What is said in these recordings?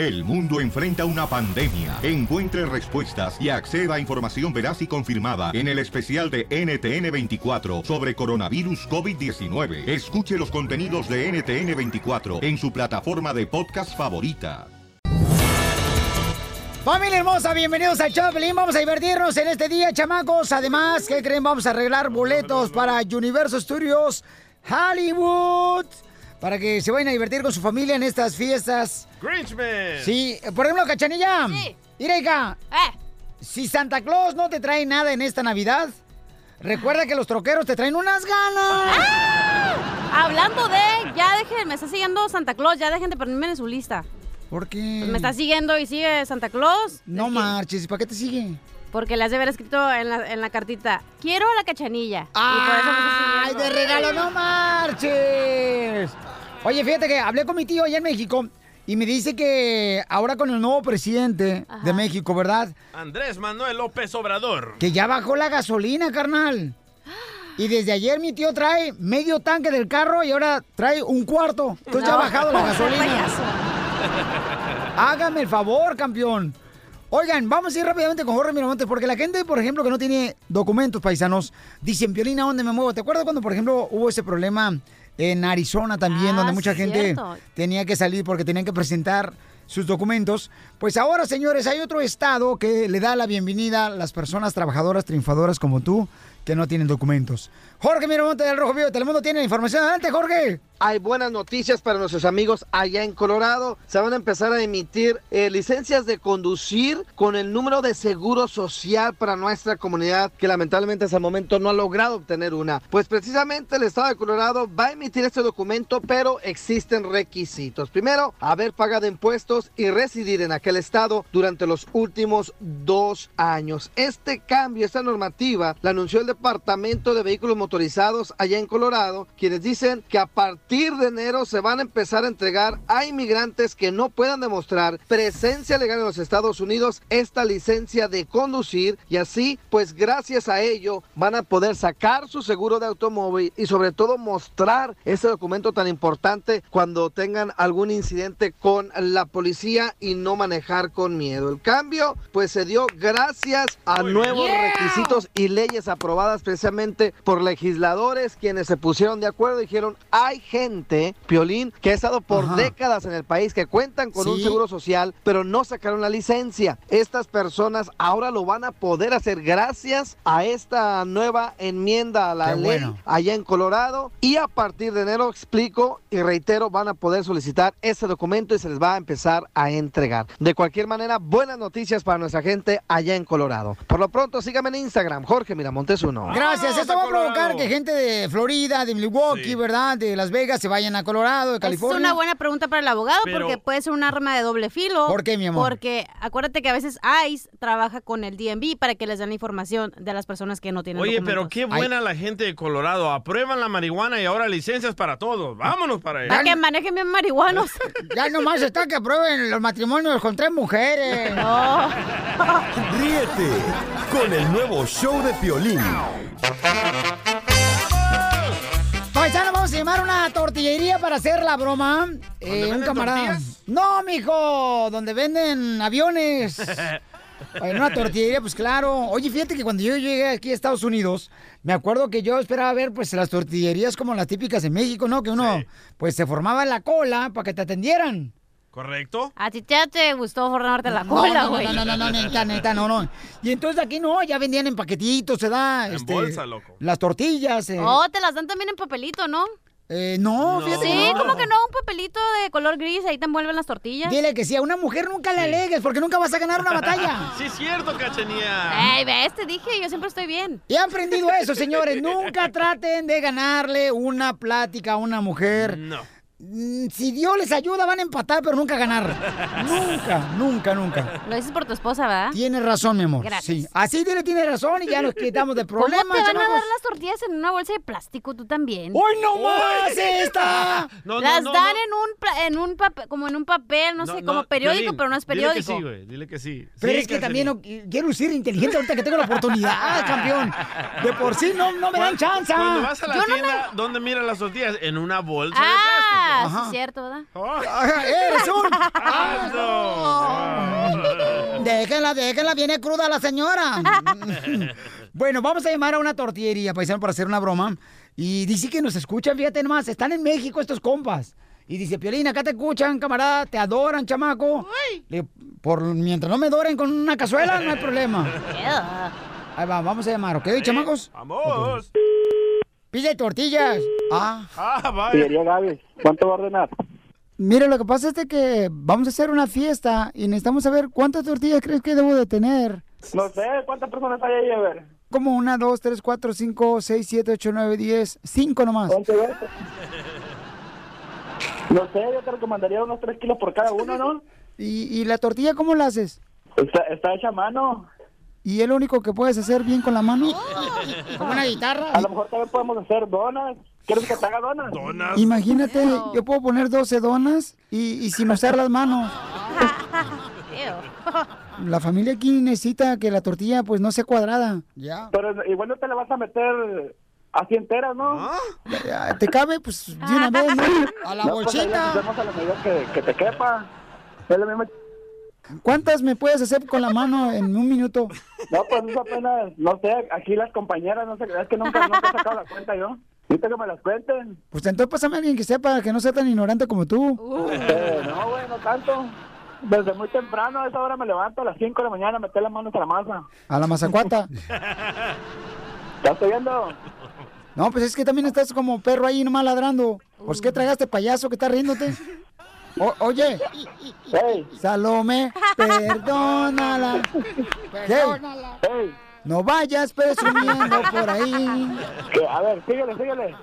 El mundo enfrenta una pandemia. Encuentre respuestas y acceda a información veraz y confirmada en el especial de NTN24 sobre coronavirus COVID-19. Escuche los contenidos de NTN24 en su plataforma de podcast favorita. Familia hermosa, bienvenidos a Chaplin. Vamos a divertirnos en este día, chamacos. Además, ¿qué creen? Vamos a arreglar boletos para Universo Studios Hollywood. Para que se vayan a divertir con su familia en estas fiestas. Grinchman. Sí, por ejemplo, Cachanilla. Sí. Mira, hija, Eh, si Santa Claus no te trae nada en esta Navidad, recuerda que los troqueros te traen unas ganas. hablando de, ya dejen, me está siguiendo Santa Claus, ya dejen de ponerme en su lista. ¿Por qué? Pues me está siguiendo y sigue Santa Claus. No marches, ¿y para qué te sigue? Porque le has de haber escrito en la, en la cartita, quiero la cachanilla. y por eso ¡Ay, de regalo, no marches! Oye, fíjate que hablé con mi tío allá en México y me dice que ahora con el nuevo presidente de México, ¿verdad? Andrés Manuel López Obrador. Que ya bajó la gasolina, carnal. Y desde ayer mi tío trae medio tanque del carro y ahora trae un cuarto. Entonces ya ha No, bajado la gasolina. Hágame el favor, campeón. Oigan, vamos a ir rápidamente con Jorge Miramontes, porque la gente, por ejemplo, que no tiene documentos paisanos, dicen, Piolina, ¿dónde me muevo? ¿Te acuerdas cuando, por ejemplo, hubo ese problema en Arizona también, Ah, donde mucha sí, gente cierto. tenía que salir porque tenían que presentar sus documentos? Pues ahora, señores, hay otro estado que le da la bienvenida a las personas trabajadoras, triunfadoras como tú, que no tienen documentos. Jorge Miramontes del Rojo Vivo de Telemundo tiene la información. Adelante, Jorge. Hay buenas noticias para nuestros amigos allá en Colorado. Se van a empezar a emitir eh, licencias de conducir con el número de seguro social para nuestra comunidad que lamentablemente hasta el momento no ha logrado obtener una. Pues precisamente el estado de Colorado va a emitir este documento, pero existen requisitos. Primero, haber pagado impuestos y residir en aquel estado durante los últimos dos años. Este cambio, esta normativa, la anunció el Departamento de Vehículos Motorizados allá en Colorado, quienes dicen que a partir de enero se van a empezar a entregar a inmigrantes que no puedan demostrar presencia legal en los Estados Unidos esta licencia de conducir y así, pues gracias a ello van a poder sacar su seguro de automóvil y sobre todo mostrar ese documento tan importante cuando tengan algún incidente con la policía y no manejar con miedo. El cambio pues se dio gracias a nuevos requisitos y leyes aprobadas precisamente por legisladores quienes se pusieron de acuerdo y dijeron hay gente, Piolín, que ha estado por Ajá. décadas en el país que cuentan con un seguro social pero no sacaron la licencia. Estas personas ahora lo van a poder hacer gracias a esta nueva enmienda a la Qué ley bueno. allá en Colorado y a partir de enero explico y reitero van a poder solicitar ese documento y se les va a empezar a entregar. De cualquier manera, buenas noticias para nuestra gente allá en Colorado. Por lo pronto, síganme en Instagram, Jorge Miramontes uno. Gracias. Esto va a provocar que gente de Florida, de Milwaukee, Sí. ¿verdad? De Las Vegas se vayan a Colorado, de Es California. una buena pregunta para el abogado Pero- porque puede ser un arma de doble filo. ¿Por qué, mi amor? Porque acuérdate que a veces ICE trabaja con el DMV para que les den la información de las personas que no tienen Oye, pero qué buena la gente de Colorado. Aprueban la marihuana y ahora licencias para todos. Vámonos para allá. Para que manejen bien marihuanos. Ya nomás está que aprueben los matrimonios con tres mujeres. no. Ríete con el nuevo show de Piolín. Paisano, vamos a llamar a una tortillería para hacer la broma. Eh, un camarada. tortillas? No, mijo, donde venden aviones. En una tortillería, pues claro. Oye, fíjate que cuando yo llegué aquí a Estados Unidos, me acuerdo que yo esperaba ver pues las tortillerías como las típicas en México, ¿no? Que uno Sí. pues se formaba en la cola para que te atendieran. ¿Correcto? A ti ya te gustó formarte la No, cola, no, güey. no, no, no, no, neta, neta, no, no. Y entonces aquí no, ya vendían en paquetitos, se da. En este, bolsa, loco. Las tortillas. eh. Oh, te las dan también en papelito, ¿no? Eh, no, No. fíjate. Sí, no. como que no, un papelito de color gris, ahí te envuelven las tortillas. Dile que sí, a una mujer nunca le alegues porque nunca vas a ganar una batalla. Sí, es cierto, cachanía. Ey, ves, te dije, yo siempre estoy bien. Y han aprendido eso, señores. Nunca traten de ganarle una plática a una mujer. No. Mm, Si Dios les ayuda, van a empatar, pero nunca ganar. nunca, nunca, nunca. Lo dices por tu esposa, ¿verdad? Tienes razón, mi amor. Gracias. Sí. Así dile, tiene razón y ya nos quitamos de ¿Cómo te van a dar las tortillas en una bolsa de plástico? Tú también. ¡Hoy no más esta! No, no, las no, dan no. en un en un papel, como en un papel, no, sé, como periódico, Piolín, pero no es Dile que periódico. sí, güey. Dile que sí. Pero Sí, es que también no- quiero lucir inteligente ahorita que tengo la oportunidad, campeón. De por sí no, no me dan chance. Cuando vas a la Yo no tienda, ¿dónde miran las tortillas? En una bolsa Ah, Ajá. Es cierto, ¿verdad? plástico. Ajá, ¡Eres un! ¡Ah! Déjenla, déjenla, viene cruda la señora. bueno, vamos a llamar a una tortillería, paisano, para hacer una broma. Y dice que nos escuchan, fíjate nomás, están en México estos compas. Y dice, Piolín, acá te escuchan, camarada, te adoran, chamaco. Le- por, mientras no me adoren con una cazuela, no hay problema. Ahí va, vamos a llamar, ¿ok, chamacos? ¡Vamos! Pide tortillas. Ah. Ah, vaya. Pillería Gaby, ¿cuánto va a ordenar? Mira, lo que pasa es de que vamos a hacer una fiesta y necesitamos saber cuántas tortillas crees que debo de tener. No sé, ¿cuántas personas hay ahí? A ver. Como una, dos, tres, cuatro, cinco, seis, siete, ocho, nueve, diez, cinco nomás. ¿Cuánto es? No sé, yo te recomendaría unos 3 kilos por cada uno, ¿no? ¿Y, y la tortilla cómo la haces? Está, está hecha a mano. ¿Y es lo único que puedes hacer bien con la mano? Como una A guitarra. lo mejor también podemos hacer donas. ¿Quieres que te haga donas? Donas. Imagínate, yo puedo poner 12 donas y, y sin usar las manos. La familia aquí necesita que la tortilla pues no sea cuadrada. Ya. Pero igual no te la vas a meter así entera, ¿no? Ya, ¿Te cabe? Pues de una vez, ¿no? A la No, pues, bolsita. hacemos a la medida que, que te quepa. Es lo mismo. ¿Cuántas me puedes hacer con la mano en un minuto? No, pues eso apenas, no sé, aquí las compañeras, no sé, es que nunca, nunca he sacado la cuenta yo. Ahorita que me las cuenten. Pues entonces pásame a alguien que sepa, que no sea tan ignorante como tú. Eh, no, güey, no tanto. Desde muy temprano, a esa hora me levanto a las 5 de la mañana a meter las manos a la masa. A la mazacuata. ¿Ya estoy viendo? No, pues es que también estás como perro ahí nomás ladrando. Pues qué tragaste payaso que estás riéndote. O- oye, Hey, Salome, perdónala. Hey, no vayas presumiendo por ahí. a ver, síguele, síguele.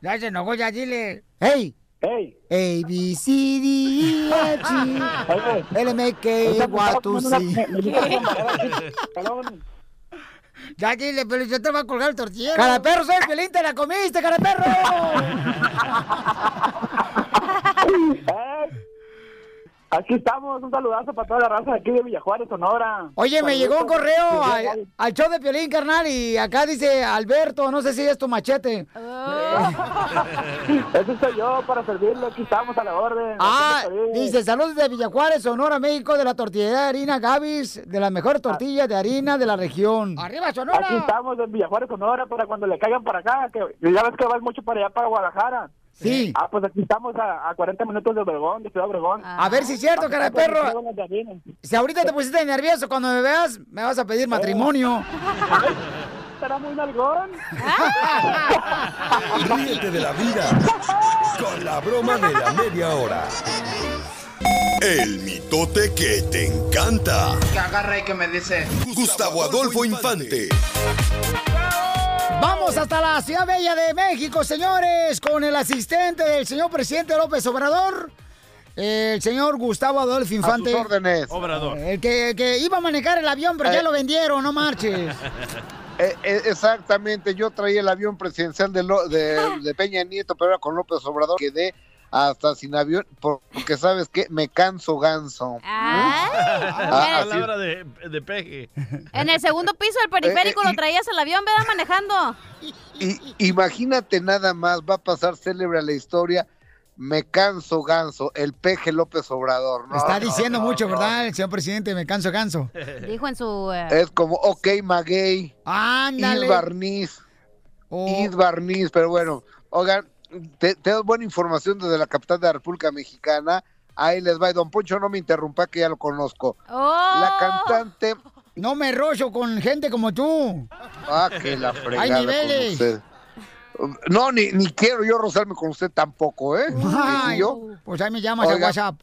Ya se enojó, ya dile. Hey, Hey, A, B, C, D, E, F, G. L, M, K, Y, estaba 2, comiendo una- C. Ya dile, pero yo te voy a colgar el tortillero. Cara perro, soy feliz, te la comiste, cara perro. Eh, Aquí estamos, un saludazo para toda la raza de aquí de Villajuárez, Sonora. Oye, me llegó un correo al, al show de Piolín, carnal, y acá dice Alberto, no sé si es tu machete. Ese soy yo para servirle, aquí estamos a la orden. Ah, dice, saludos de Villajuárez, Sonora, México, de la tortillería de harina Gavis, de las mejores tortillas de harina de la región. ¡Arriba, Sonora! Aquí estamos en Villajuárez, Sonora, para cuando le caigan para acá, que que ya ves que vas mucho para allá, para Guadalajara. Sí. Ah, pues aquí estamos a, a 40 minutos de Obregón, de Ciudad Obregón. A ver si es cierto, cara de perro. Las harinas. Si ahorita te pusiste nervioso, cuando me veas, me vas a pedir matrimonio. Estará muy nalgón. Ríete de la vida con la broma de la media hora. El mitote que te encanta. Que agarra y que me dice. Gustavo Adolfo Infante. Vamos hasta la Ciudad Bella de México, señores, con el asistente del señor presidente López Obrador, el señor Gustavo Adolfo Infante. órdenes. Obrador. El que, el que iba a manejar el avión, pero ya Eh. lo vendieron, no marches. Eh, eh, exactamente, yo traía el avión presidencial de, Lo- de, de Peña Nieto, pero ahora con López Obrador quedé hasta sin avión, por- porque sabes que me canso ganso. Ah, Ah, Palabra de, de peje. en el segundo piso del periférico Eh, eh, lo traías al avión, ¿verdad? Manejando. Y, imagínate nada más, va a pasar célebre a la historia, me canso ganso, el peje López Obrador. ¿no? Está diciendo no, mucho, no. ¿verdad? El señor presidente, me canso, canso. Dijo en su... eh, Es como, ok, maguey, Ándale. Is Barniz, Oh, Barniz, pero bueno, oigan, te, te doy buena información desde la capital de la República Mexicana. Ahí les va, y don Poncho no me interrumpa que ya lo conozco. ¡Oh! La cantante, no me rollo con gente como tú. ah, que la fregada con niveles. usted. No, ni, ni quiero yo rozarme con usted tampoco, ¿eh? Ay, ¿Y yo? Pues ahí me llamas al Oiga. WhatsApp.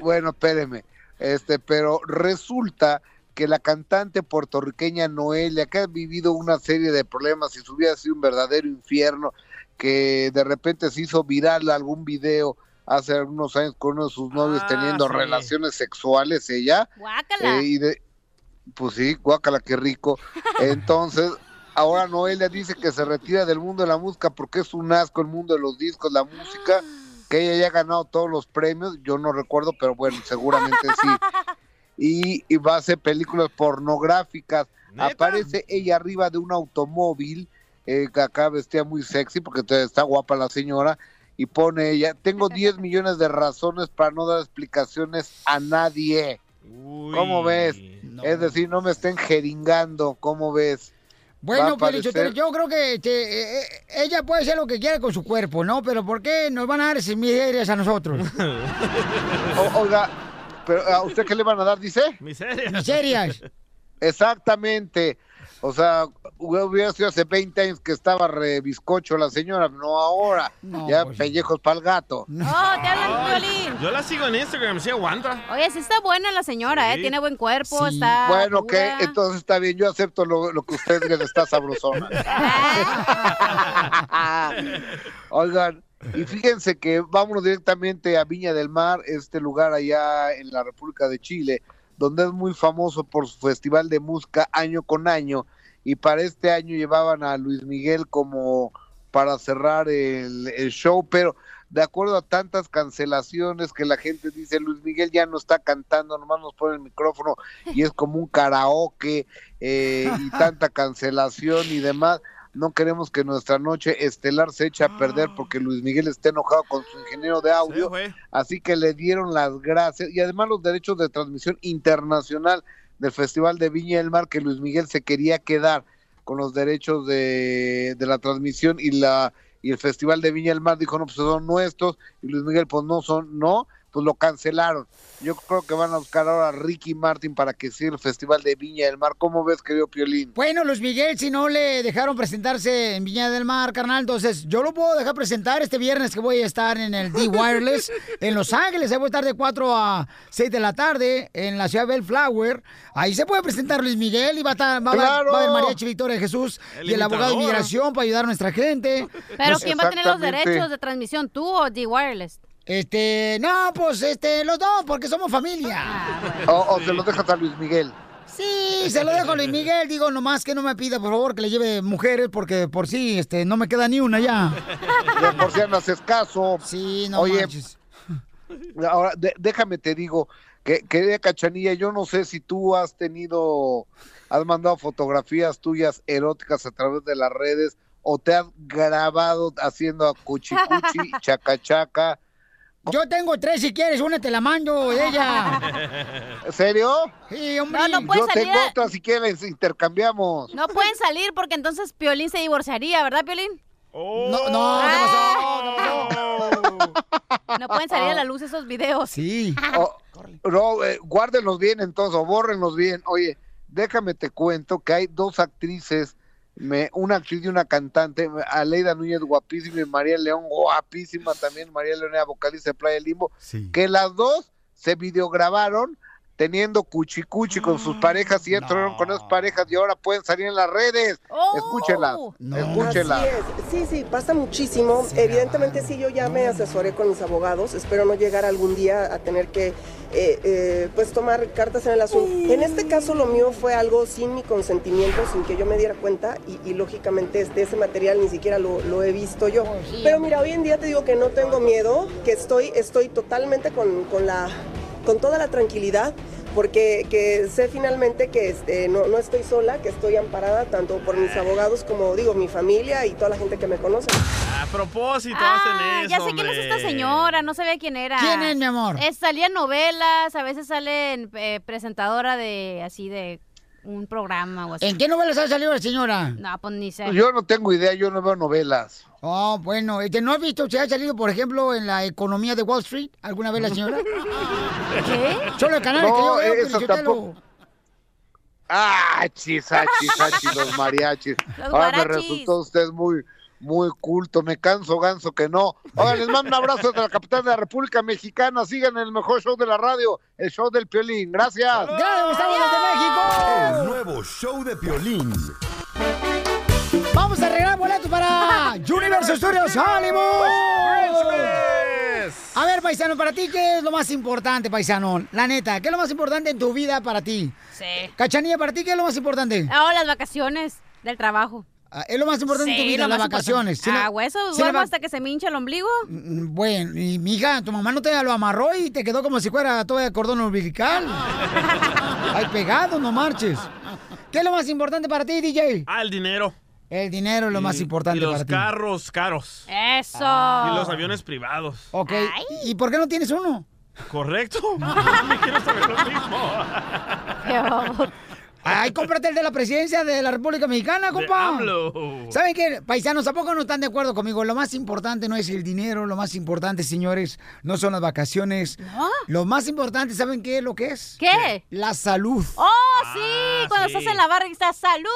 Bueno, espéreme. Este, pero resulta que la cantante puertorriqueña Noelia, que ha vivido una serie de problemas y su vida ha sido un verdadero infierno, que de repente se hizo viral algún video hace algunos años con uno de sus novios Ah, teniendo sí. relaciones sexuales ella, Guácala. eh, y de, pues sí, guácala, qué rico. Entonces, ahora Noelia dice que se retira del mundo de la música porque es un asco el mundo de los discos, la música, que ella ya ha ganado todos los premios, yo no recuerdo, pero bueno, seguramente sí. Y, y va a hacer películas pornográficas. ¿Neta? Aparece ella arriba de un automóvil, eh, acá vestía muy sexy porque está guapa la señora, y pone ella, tengo 10 millones de razones para no dar explicaciones a nadie. Uy. ¿Cómo ves? Es decir, no me estén jeringando, ¿cómo ves? Bueno, Pelichotelo, aparecer- yo creo que este, eh, eh, ella puede hacer lo que quiera con su cuerpo, ¿no? Pero ¿por qué nos van a dar esas miserias a nosotros? O- oiga, pero ¿a usted qué le van a dar, dice? Miserias. Miserias. Exactamente. O sea, hubiera sido hace 20 años que estaba re bizcocho la señora, no ahora. No, ya pues- pellejos para el gato. Oh, te hablan, Piolín. Yo la sigo en Instagram, sí aguanta. Oye, sí está buena la señora, ¿eh? Tiene buen cuerpo, Sí. está Bueno, que entonces está bien, yo acepto lo, lo que usted le está sabrosona. Oigan, y fíjense que vámonos directamente a Viña del Mar, este lugar allá en la República de Chile, donde es muy famoso por su festival de música año con año, y para este año llevaban a Luis Miguel como para cerrar el, show, pero de acuerdo a tantas cancelaciones que la gente dice, Luis Miguel ya no está cantando, nomás nos pone el micrófono y es como un karaoke eh, y tanta cancelación y demás. No queremos que nuestra noche estelar se eche a perder porque Luis Miguel está enojado con su ingeniero de audio. Así que le dieron las gracias. Y además los derechos de transmisión internacional del Festival de Viña del Mar que Luis Miguel se quería quedar con los derechos de, de la transmisión y la y el Festival de Viña del Mar dijo no pues son nuestros y Luis Miguel pues no son no pues lo cancelaron yo creo que van a buscar ahora a Ricky Martin para que siga el Festival de Viña del Mar ¿cómo ves querido Piolín? Bueno, Luis Miguel, si no le dejaron presentarse en Viña del Mar, carnal, entonces yo lo puedo dejar presentar este viernes que voy a estar en el D-Wireless en Los Ángeles. Ahí voy a estar de 4 a 6 de la tarde en la ciudad de Bellflower. Ahí se puede presentar Luis Miguel y va a, estar, va, a haber- ¡Claro! va a haber Mariachi Victoria de Jesús El y el abogado de imitador. migración para ayudar a nuestra gente. Pero ¿quién va a tener los derechos de transmisión? ¿Tú o The Wireless? Este, no, pues este, los dos, porque somos familia. Ah, bueno. o, o se lo dejas a Luis Miguel Sí, se lo dejo a Luis Miguel. Digo, nomás que no me pida, por favor, que le lleve mujeres, porque por sí, este, no me queda ni una ya. de por si no haces caso Sí, no Oye, manches. Ahora, de- déjame te digo, que querida Cachanilla, yo no sé si tú has tenido, has mandado fotografías tuyas eróticas a través de las redes o te has grabado haciendo a cuchicuchi, chacachaca. Yo tengo tres si quieres, una te la mando ella. ¿En serio? Sí, hombre. No, no puede Yo salir. tengo a- otra si quieres, intercambiamos. No pueden salir porque entonces Piolín se divorciaría, ¿verdad, Piolín? Oh. No, no, ¿qué pasó? ¿Qué pasó? No pueden salir a la luz esos videos. Sí. O- no, eh, guárdenlos bien entonces, o bórrenlos bien. Oye, déjame te cuento que hay dos actrices, me, una actriz y una cantante, Aleida Núñez guapísima y María León guapísima también, María León era vocalista de Playa Limbo, Sí. que las dos se videograbaron teniendo cuchicuchi con sus parejas y entraron con esas parejas y ahora pueden salir en las redes. Oh. Escúchenlas, No. escúchenlas. Así es. Sí, sí, pasa muchísimo. Evidentemente sí, yo ya me asesoré con mis abogados. Espero no llegar algún día a tener que eh, eh, pues tomar cartas en el asunto. En este caso lo mío fue algo sin mi consentimiento, sin que yo me diera cuenta y, y lógicamente este, ese material ni siquiera lo, lo he visto yo. Pero mira, hoy en día te digo que no tengo miedo, que estoy, estoy totalmente con, con la, con toda la tranquilidad porque que sé finalmente que este, no, no estoy sola, que estoy amparada tanto por mis abogados como digo, mi familia y toda la gente que me conoce. A propósito Ah, hacen eso, ya sé quién es esta señora, no sabía quién era. ¿Quién es, mi amor? Es, salía en novelas, a veces sale en, eh, presentadora de así de un programa o así. ¿En qué novelas ha salido la señora? No, pues ni sé. Yo no tengo idea, yo no veo novelas. Oh, bueno, este, ¿no has visto si ha salido, por ejemplo, en la economía de Wall Street alguna vez la señora? ¿Qué? Solo el canal que yo No, veo, eso Pelichotelo. tampoco. Ah, chis, ah, chis, ah, chis, los mariachis. Los Ahora me resultó usted muy, muy culto. Me canso, ganso, que no. Ahora les mando un abrazo de la capital de la República Mexicana. Sigan el mejor show de la radio, el show del Piolín. Gracias. ¡Gracias, estamos desde El México! nuevo show de Piolín. Vamos a arreglar boletos para Universo Studios Hollywood. A ver, paisano, para ti, ¿qué es lo más importante, paisano? La neta, ¿qué es lo más importante en tu vida para ti? Sí. Cachanilla, ¿para ti qué es lo más importante? Ah, las vacaciones del trabajo. Ah, Es lo más importante en tu vida, las más vacaciones. Sí, la- Ah, hueso, sí, la duermo hasta que se me hincha el ombligo. Mm, Bueno, y mija, tu mamá no te lo amarró y te quedó como si fuera todo de cordón umbilical. Ay, pegado, no marches. ¿Qué es lo más importante para ti, DJ? Ah, el dinero. El dinero es lo más Y- importante Y los para ti. carros caros. Eso. Y los aviones privados. Ok, ¿y por qué no tienes uno? ¿Correcto? Me quiero saber lo mismo. Ay, cómprate el de la presidencia de la República Mexicana, compa. AMLO. ¿Saben qué? Paisanos, ¿a poco no están de acuerdo conmigo? Lo más importante no es el dinero, lo más importante, señores, no son las vacaciones. Lo más importante, ¿saben qué es lo que es? ¿Qué? La salud. ¡Oh, sí! Cuando estás en la barra y estás ¡Salud!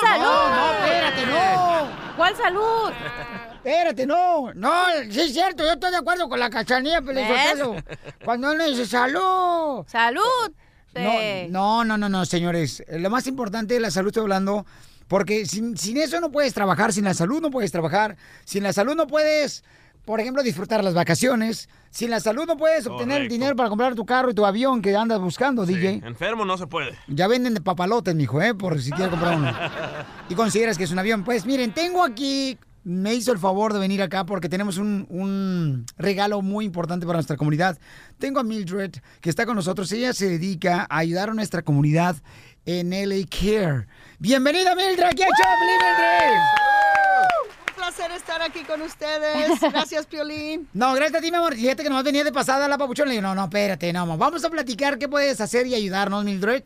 ¡Salud! No, no, espérate, no. ¿Cuál salud? Espérate, no. No, sí es cierto, yo estoy de acuerdo con la cachanilla. Pelizotelo. Cuando uno dice salud. ¡Salud! No, no, no, no, no, señores. Lo más importante de la salud estoy hablando, porque sin, sin eso no puedes trabajar, sin la salud no puedes trabajar, sin la salud no puedes, por ejemplo, disfrutar las vacaciones, sin la salud no puedes obtener el Correcto. dinero para comprar tu carro y tu avión que andas buscando, Sí, DJ. Enfermo no se puede. Ya venden de papalotes, mijo, ¿eh? Por si quieres comprar uno. Y consideras que es un avión. Pues miren, tengo aquí, me hizo el favor de venir acá porque tenemos un, un regalo muy importante para nuestra comunidad. Tengo a Mildred, que está con nosotros. Ella se dedica a ayudar a nuestra comunidad en LA Care. Bienvenida, Mildred, aquí a Mildred. Placer estar aquí con ustedes. Gracias, Piolín. No, gracias a ti, mi amor. Fíjate que nomás venía de pasada la papuchón. Le digo, no, no, espérate, no, vamos a platicar qué puedes hacer y ayudarnos, Mildred,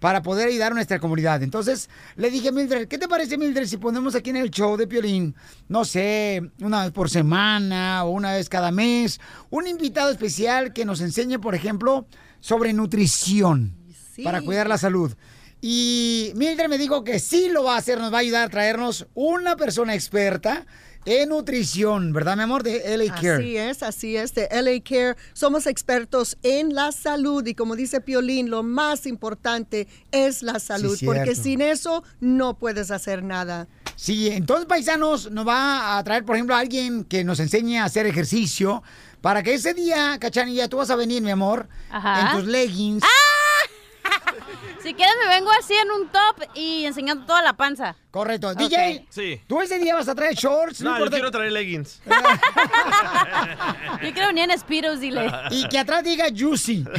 para poder ayudar a nuestra comunidad. Entonces, le dije Mildred, ¿qué te parece, Mildred, si ponemos aquí en el show de Piolín, no sé, una vez por semana o una vez cada mes, un invitado especial que nos enseñe, por ejemplo, sobre nutrición para cuidar la salud? Y Mildred me dijo que sí lo va a hacer, nos va a ayudar a traernos una persona experta en nutrición, ¿verdad, mi amor? De LA Care. Así es, así es, de LA Care. Somos expertos en la salud y como dice Piolín, lo más importante es la salud, porque cierto. sin eso no puedes hacer nada. Sí, entonces, paisanos, nos va a traer, por ejemplo, a alguien que nos enseñe a hacer ejercicio para que ese día, Cachanilla, tú vas a venir, mi amor, Ajá. en tus leggings. Si quieres me vengo así en un top y enseñando toda la panza. Correcto. DJ, Sí. tú ese día vas a traer shorts, no, No, yo quiero traer leggings. Yo quiero venir en Speedos, dile. Y que atrás diga juicy.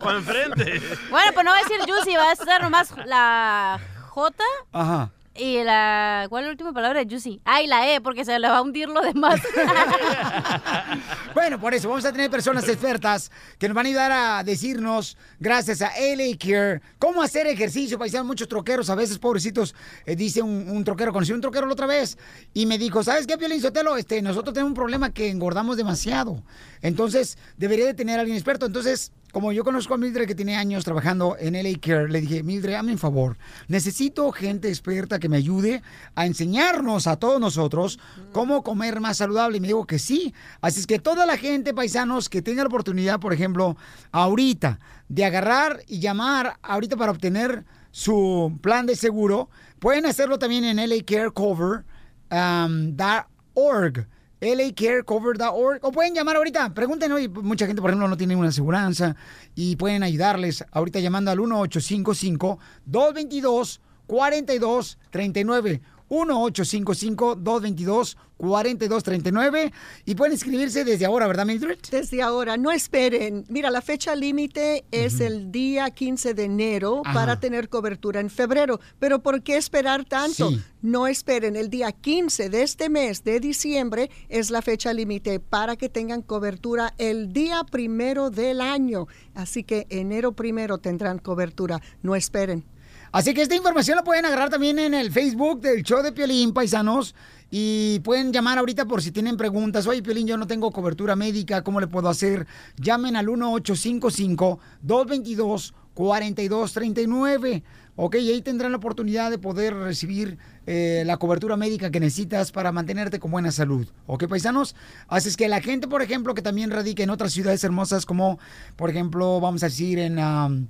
O enfrente. Bueno, pues no va a decir juicy, va a ser nomás la J Ajá. Y la... ¿Cuál es la última palabra juicy? Ah, y la E, porque se le va a hundir lo demás. Bueno, por eso vamos a tener personas expertas que nos van a ayudar a decirnos, gracias a LA Care, cómo hacer ejercicio. Paisanos, muchos troqueros, a veces, pobrecitos, eh, dice un, un troquero, conocí un troquero la otra vez y me dijo, ¿sabes qué, Piolín Sotelo? Este, nosotros tenemos un problema que engordamos demasiado. Entonces, debería de tener a alguien experto. Entonces, como yo conozco a Mildred que tiene años trabajando en LA Care, le dije, Mildred, hazme un favor. Necesito gente experta que me ayude a enseñarnos a todos nosotros cómo comer más saludable. Y me dijo que sí. Así es que toda la gente, paisanos, que tenga la oportunidad, por ejemplo, ahorita, de agarrar y llamar ahorita para obtener su plan de seguro, pueden hacerlo también en lacarecover.org. lacarecover.org o pueden llamar ahorita, pregunten hoy, mucha gente por ejemplo no tiene una aseguranza y pueden ayudarles ahorita llamando al 1855 222 4239 1-855-222-4239 y pueden inscribirse desde ahora, ¿verdad, Mildred? Desde ahora, no esperen. Mira, la fecha límite es el día 15 de enero Ajá. para tener cobertura en febrero. Pero ¿por qué esperar tanto? Sí. No esperen. El día 15 de este mes de diciembre es la fecha límite para que tengan cobertura el día primero del año. Así que enero primero tendrán cobertura. No esperen. Así que esta información la pueden agarrar también en el Facebook del show de Piolín, paisanos. Y pueden llamar ahorita por si tienen preguntas. Oye, Piolín, yo no tengo cobertura médica, ¿cómo le puedo hacer? Llamen al 1855-222-4239. Ok, y ahí tendrán la oportunidad de poder recibir eh, la cobertura médica que necesitas para mantenerte con buena salud. ¿Ok, paisanos? Así es que la gente, por ejemplo, que también radica en otras ciudades hermosas como, por ejemplo, vamos a decir en um,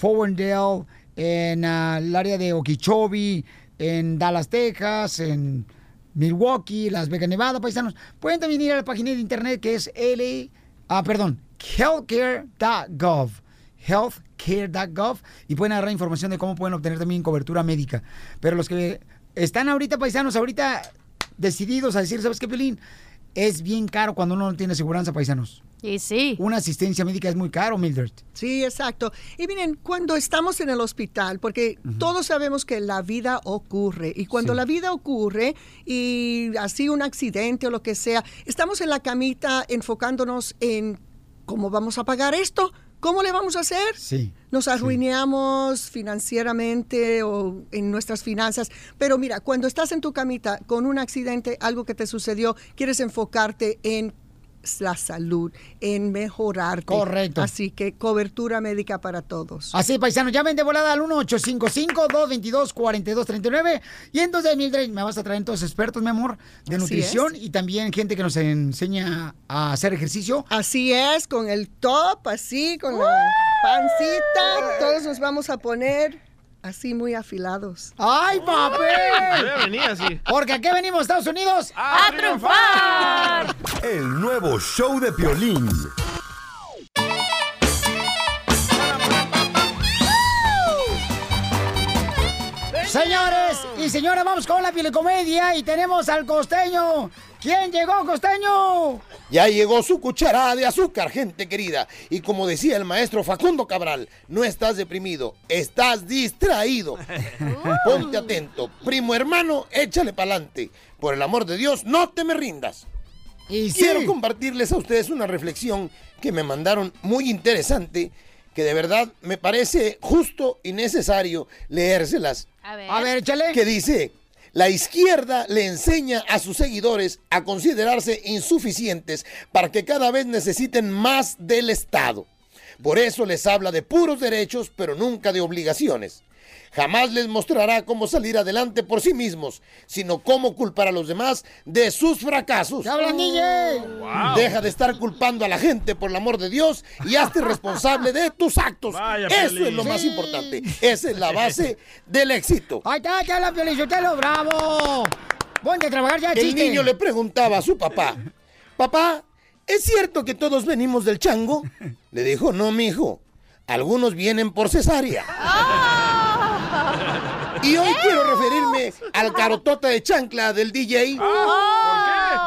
Worth, en ah, el área de Okeechobee, en Dallas, Texas, en Milwaukee, Las Vegas, Nevada, paisanos. Pueden también ir a la página de internet que es L, ah, perdón, healthcare.gov. Healthcare.gov y pueden agarrar información de cómo pueden obtener también cobertura médica. Pero los que están ahorita, paisanos, ahorita decididos a decir, ¿sabes qué, Pelín? Es bien caro cuando uno no tiene seguridad, paisanos. Y sí. Una asistencia médica es muy caro, Mildred. Sí, exacto. Y miren, cuando estamos en el hospital, porque todos sabemos que la vida ocurre, y cuando Sí. la vida ocurre y así un accidente o lo que sea, estamos en la camita enfocándonos en cómo vamos a pagar esto, cómo le vamos a hacer. Sí. Nos arruinamos financieramente o en nuestras finanzas. Pero mira, cuando estás en tu camita con un accidente, algo que te sucedió, quieres enfocarte en la salud, en mejorarte. Correcto. Así que cobertura médica para todos. Así, paisanos, llamen de volada al 1-855-222-4239. Y entonces, Mildred, me vas a traer entonces expertos, mi amor, de Así nutrición y también gente que nos enseña a hacer ejercicio. Así es, con el top, así, con la pancita, todos nos vamos a poner así muy afilados. ¡Ay, Yo papel! ya venía así. Porque aquí venimos, Estados Unidos. ¡A triunfar! El nuevo show de Piolín. Señores y señoras, vamos con la pilecomedia y tenemos al costeño. ¿Quién llegó, costeño? Ya llegó su cucharada de azúcar, gente querida. Y como decía el maestro Facundo Cabral, no estás deprimido, estás distraído. Ponte atento. Primo hermano, échale pa'lante. Por el amor de Dios, no te me rindas. Y sí. Quiero compartirles a ustedes una reflexión que me mandaron muy interesante, que de verdad me parece justo y necesario leérselas. A ver. A ver, échale. Que dice, la izquierda le enseña a sus seguidores a considerarse insuficientes para que cada vez necesiten más del Estado. Por eso les habla de puros derechos, pero nunca de obligaciones. Jamás les mostrará cómo salir adelante por sí mismos, sino cómo culpar a los demás de sus fracasos. ¿Qué hablan, DJ? Wow. Deja de estar culpando a la gente por el amor de Dios y hazte responsable de tus actos. Vaya, Eso es lo más Sí. importante. Esa es la base del éxito. Ahí está, ya la Piolichotelo, bravo. Ponte a trabajar ya, El chiste. niño le preguntaba a su papá, papá, ¿es cierto que todos venimos del chango? Le dijo, no, mijo, algunos vienen por cesárea. Y hoy quiero referirme al carotota de chancla del DJ.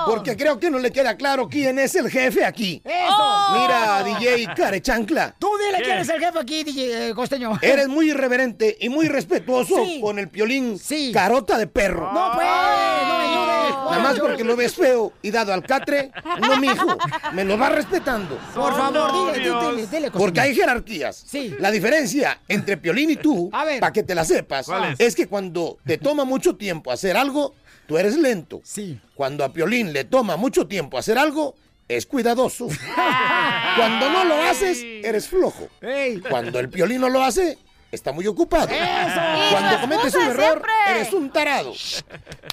Porque creo que no le queda claro quién es el jefe aquí. ¡Eso! Mira, DJ Care Chancla. Tú dile ¿Qué? quién es el jefe aquí, DJ eh, Costeño. Eres muy irreverente y muy respetuoso Sí. con el piolín Sí. carota de perro. No, pues, no me ayudes. Nada más porque lo ves feo y dado al catre, no, mijo, me lo vas respetando. Por favor, dile, dile, dile, Porque hay jerarquías. Sí. La diferencia entre Piolín y tú, para que te la sepas, ¿Cuál es? es que cuando te toma mucho tiempo hacer algo, tú eres lento. Sí. Cuando a Piolín le toma mucho tiempo hacer algo, es cuidadoso. Cuando no lo haces, eres flojo. Cuando el Piolín no lo hace, está muy ocupado. ¡Eso! Cuando cometes un error, siempre. eres un tarado.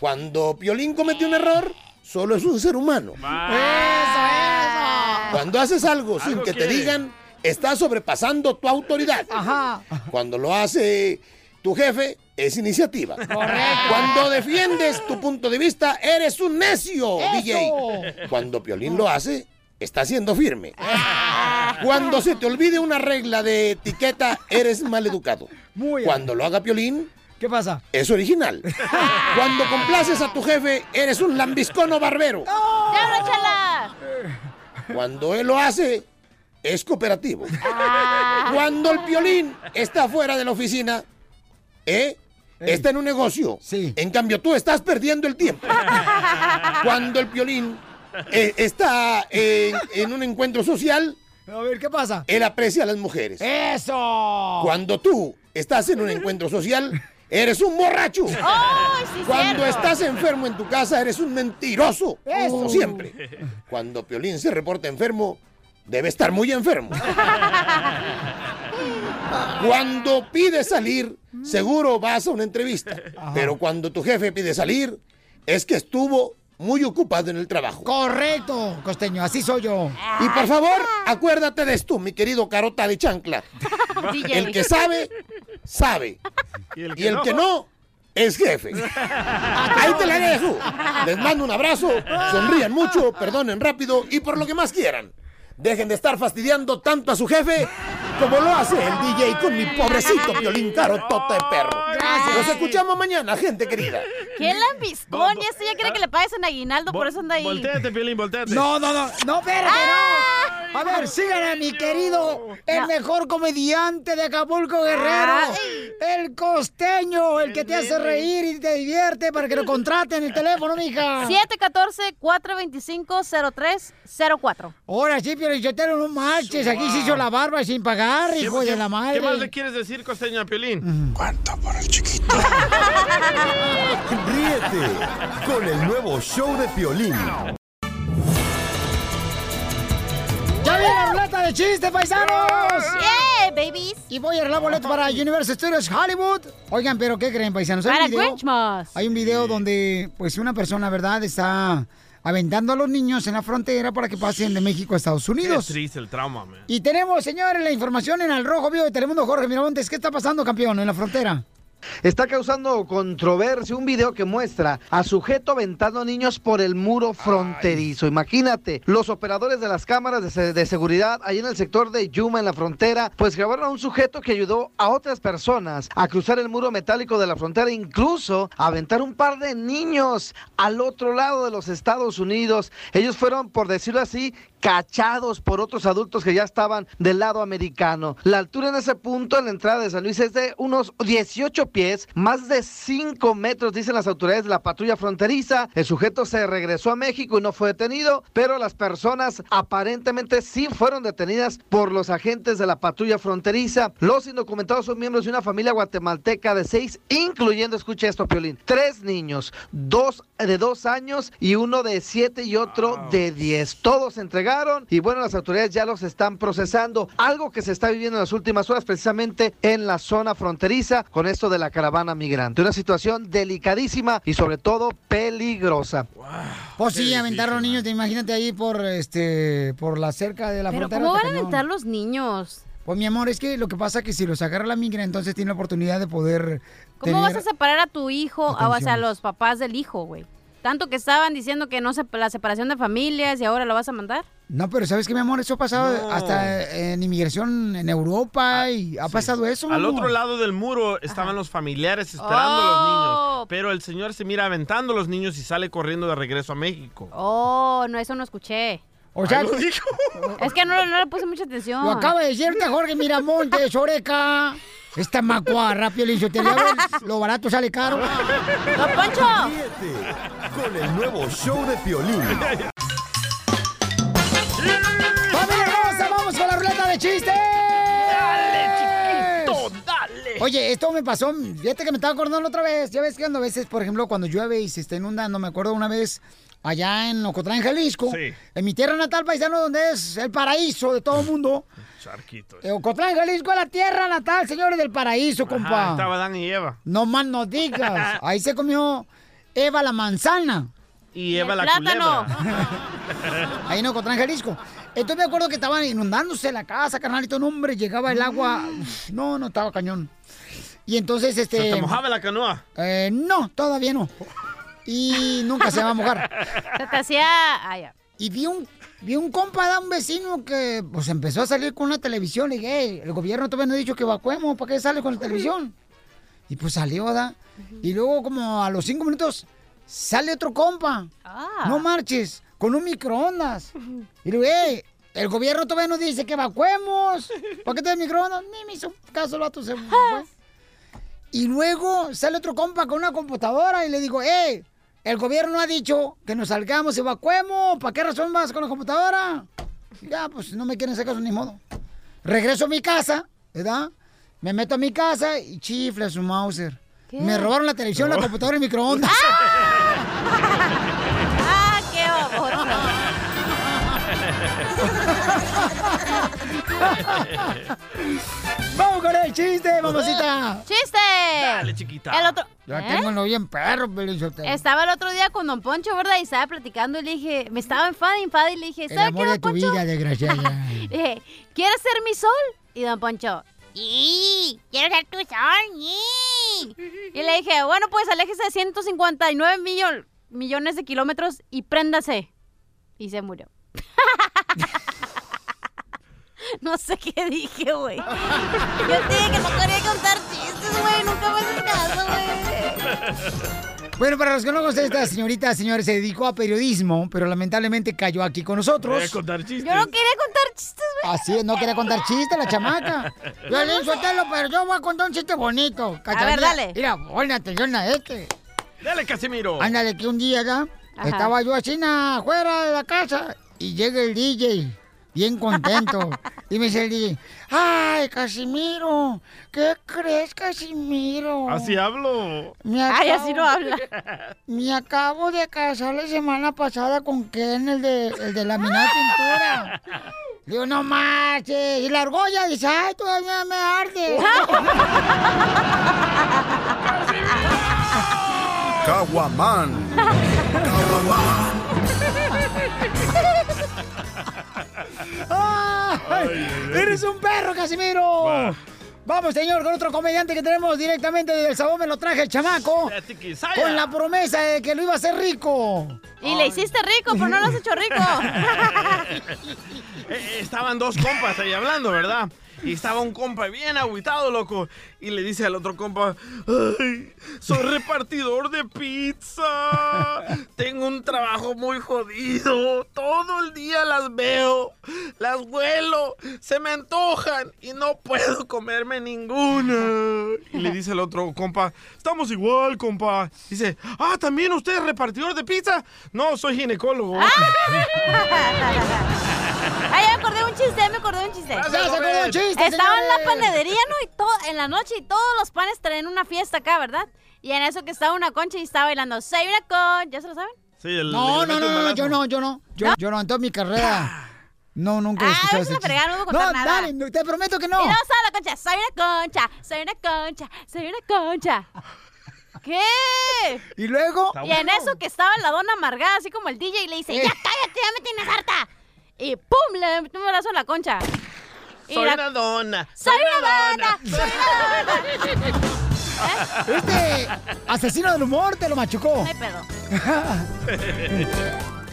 Cuando Piolín comete un error, solo es un ser humano. ¡Eso, eso! Cuando haces algo sin Algo que te digan, estás sobrepasando tu autoridad. Ajá. Cuando lo hace tu jefe, es iniciativa. Correcto. Cuando defiendes tu punto de vista, eres un necio, Eso. DJ. Cuando Piolín lo hace, está siendo firme. Cuando se te olvide una regla de etiqueta, eres maleducado. Muy. Cuando lo haga Piolín, ¿Qué pasa? es original. Cuando complaces a tu jefe, eres un lambiscono barbero. Cuando él lo hace, es cooperativo. Cuando el piolín está fuera de la oficina, ¿eh? Está en un negocio. Sí. En cambio, tú estás perdiendo el tiempo. Cuando el piolín eh, está en, en un encuentro social, A ver, ¿qué pasa? él aprecia a las mujeres. ¡Eso! Cuando tú estás en un encuentro social, eres un borracho. ¡Ay, sí, Cuando cierto! estás enfermo en tu casa, eres un mentiroso. Eso. Como siempre. Cuando Piolín se reporta enfermo, debe estar muy enfermo. Cuando pides salir, seguro vas a una entrevista. Pero cuando tu jefe pide salir, es que estuvo muy ocupado en el trabajo. Correcto, Costeño, así soy yo. Y por favor, acuérdate de esto, mi querido carota de chancla. El que sabe, sabe. Y el Y el que no, es jefe. Ahí te la dejo. Les mando un abrazo, sonrían mucho, perdonen rápido y por lo que más quieran. Dejen de estar fastidiando tanto a su jefe como lo hace el DJ con mi pobrecito violín carotota de perro. Gracias. Nos escuchamos mañana, gente querida. ¡Qué lambiscón! Y este ya quiere que le pagues en aguinaldo, por eso anda ahí. Volteate, Piolín, volteate. No, no, no, no, espérate, no. A ver, sigan a mi querido, el mejor comediante de Acapulco Guerrero, el costeño, el que te hace reír y te divierte para que lo contraten en el teléfono, mija. 714-425-0304. Ahora sí, pero yo te no marches, aquí se hizo la barba sin pagar, hijo ¿Qué- de la madre. ¿Qué más le quieres decir, costeño a Piolín? ¿Cuánto por el chiquito? Ríete con el nuevo show de Piolín. De chistes, paisanos! ¡Yeah, babies! Y voy a arreglar boleto para Universal Studios Hollywood. Oigan, pero ¿qué creen, paisanos? Hay Para un video, Christmas. hay un video donde, pues, una persona, ¿verdad?, está aventando a los niños en la frontera para que pasen de México a Estados Qué Unidos. triste el trauma, man. Y tenemos, señores, la información en el rojo vivo de Telemundo Jorge Miramontes. ¿Qué está pasando, campeón, en la frontera? Está causando controversia un video que muestra a sujeto aventando niños por el muro fronterizo. Imagínate, los operadores de las cámaras de, se- de seguridad ahí en el sector de Yuma, en la frontera, pues grabaron a un sujeto que ayudó a otras personas a cruzar el muro metálico de la frontera, incluso a aventar un par de niños al otro lado de los Estados Unidos. Ellos fueron, por decirlo así, cachados por otros adultos que ya estaban del lado americano. La altura en ese punto en la entrada de San Luis es de unos 18 pies, más de 5 metros, dicen las autoridades de la patrulla fronteriza. El sujeto se regresó a México y no fue detenido, pero las personas aparentemente sí fueron detenidas por los agentes de la patrulla fronteriza. Los indocumentados son miembros de una familia guatemalteca de seis, incluyendo, escucha esto, Piolín, tres niños, dos de dos años y uno de siete y otro de diez. Todos se y bueno, las autoridades ya los están procesando. Algo que se está viviendo en las últimas horas precisamente en la zona fronteriza con esto de la caravana migrante. Una situación delicadísima y sobre todo peligrosa. Pues sí, aventaron niños, te imagínate ahí por este por la cerca de la Pero frontera. ¿cómo van a aventar los niños? Pues mi amor, es que lo que pasa es que si los agarra la migra, entonces tiene la oportunidad de poder ¿Cómo vas a separar a tu hijo, a, o sea, a los papás del hijo, güey? Tanto que estaban diciendo que no se, la separación de familias y ahora lo vas a mandar. No, pero ¿sabes qué, mi amor? Eso ha pasado hasta en inmigración en Europa y ha pasado eso, mi Al amor. otro lado del muro estaban los familiares esperando a los niños. Pero el señor se mira aventando a los niños y sale corriendo de regreso a México. Oh, no, eso no escuché. O sea, lo dijo. Es que no, no le puse mucha atención. Lo acaba de decirte Jorge Miramontes, Oreca. Esta macuarra, Piolín, te lo barato sale caro. ¡Don Poncho! Ríete con el nuevo show de Piolín. de chistes! ¡Dale, chiquito, dale! Oye, esto me pasó, fíjate que me estaba acordando otra vez. Ya ves que cuando a veces, por ejemplo, cuando llueve y se está inundando, me acuerdo una vez allá en Ocotlán, Jalisco, Sí. en mi tierra natal, paisano, donde es el paraíso de todo el mundo. Charquito. Eh, Ocotlán, Jalisco es la tierra natal, señores del paraíso, compa. Ajá, estaba Dan y Eva. No más no digas. Ahí se comió Eva la manzana. Y Eva la plátano. culebra. Ahí en Ocotlán, Jalisco. Entonces me acuerdo que estaban inundándose la casa, carnalito. No, hombre, llegaba el agua. Uf, no, no estaba cañón. Y entonces, este. ¿Se te mojaba la canoa? eh, no, todavía no. Y nunca se va a mojar. Se te hacía... Ah, ya. Y vi un, vi un compa de un vecino que pues empezó a salir con una televisión. Le dije, "Ey, el gobierno todavía no ha dicho que evacuemos. ¿Para qué sale con la televisión? Y pues salió, ¿verdad? Y luego como a los cinco minutos sale otro compa. Ah. No marches, con un microondas. Y le digo, "Ey, el gobierno todavía nos dice que evacuemos. ¿Para qué te microondas? Ni me hizo caso el vato, se fue. Y luego sale otro compa con una computadora y le digo, ¡eh! El gobierno ha dicho que nos salgamos, evacuemos. ¿Para qué razón vas con la computadora? Y Ya, pues no me quieren hacer caso ni modo. Regreso a mi casa, ¿verdad? Me meto a mi casa y chifla su Mauser. ¿Qué? Me robaron la televisión, la computadora y el microondas. ¡Ah, ¡Vamos con el chiste, mamacita! ¡Chiste! Dale, chiquita. El otro... Ya ¿Eh? tengo el bien perro, Pelizotelo. Estaba el otro día con Don Poncho, ¿verdad? Y estaba platicando y le dije... Me estaba enfada, enfada y le dije... El ¿Sabe amor qué, de Don tu Poncho? vida, desgraciada. Le dije... ¿Quieres ser mi sol? Y Don Poncho... ¡Y! ¡Quiero ser tu sol! ¡Y! Y le dije... Bueno, pues aléjese de 159 millon- millones de kilómetros y préndase. Y se murió. No sé qué dije, güey. Yo te dije que no quería contar chistes, güey. Nunca me haces caso, güey. Bueno, para los que no conocen, esta señorita, señores, se dedicó a periodismo, pero lamentablemente cayó aquí con nosotros. Voy a contar chistes. Yo no quería contar chistes. Así es, no quería contar chiste la chamaca. Yo le Sotelo, pero yo voy a contar un chiste bonito. A ver, dale. Mira, pon atención a este. Dale, Casimiro. Ándale, que un día ya Ajá. estaba yo así na, afuera de la casa y llega el DJ, bien contento. y me dice el DJ, ¡ay, Casimiro! ¿Qué crees, Casimiro? Así hablo. Me Ay, así no habla. Me acabo de casar la semana pasada con Ken, el de, el de laminada pintura. Digo, no marches. Y la argolla dice, ay, todavía me arde. Caguaman. ¡Ay! ¡Eres un perro, Casimiro! Vamos, señor, con otro comediante que tenemos directamente del sabor me lo traje el chamaco. Con la promesa de que lo iba a hacer rico. Y le hiciste rico, pero no lo has hecho rico. Eh, Estaban dos compas ahí hablando, ¿verdad? Y estaba un compa bien agüitado, loco. Y le dice al otro compa, ¡ay! Soy repartidor de pizza. Tengo un trabajo muy jodido. Todo el día las veo, las huelo, se me antojan y no puedo comerme ninguna. Y le dice el otro compa, estamos igual, compa. Dice, ah, ¿también usted es repartidor de pizza? No, soy ginecólogo. Ay, me acordé de un chiste, me acordé de un chiste. Ya se acordó de un chiste, Estaba en la señores. panadería, ¿no? Y todo, en la noche y todos los panes traen una fiesta acá, ¿verdad? Y en eso que estaba una concha y estaba bailando, soy una concha, ¿ya se lo saben? Sí, el- No, le no, no, no, yo no, yo no. Yo, yo no, en toda mi carrera. No, nunca he Ah, escuchado es ese una fregada, no contar nada. dale, no, te prometo que no. Y luego estaba la concha, soy una concha, soy una concha, soy una concha. ¿Qué? Y luego. Y en eso que estaba la dona amargada, así como el DJ, y le dice, Eh. ya cállate, ya me tienes harta. Y pum, le metió un brazo en la concha. Y Soy la- una dona. Soy una dona, soy una dona. Este asesino del humor te lo machucó. No hay pedo.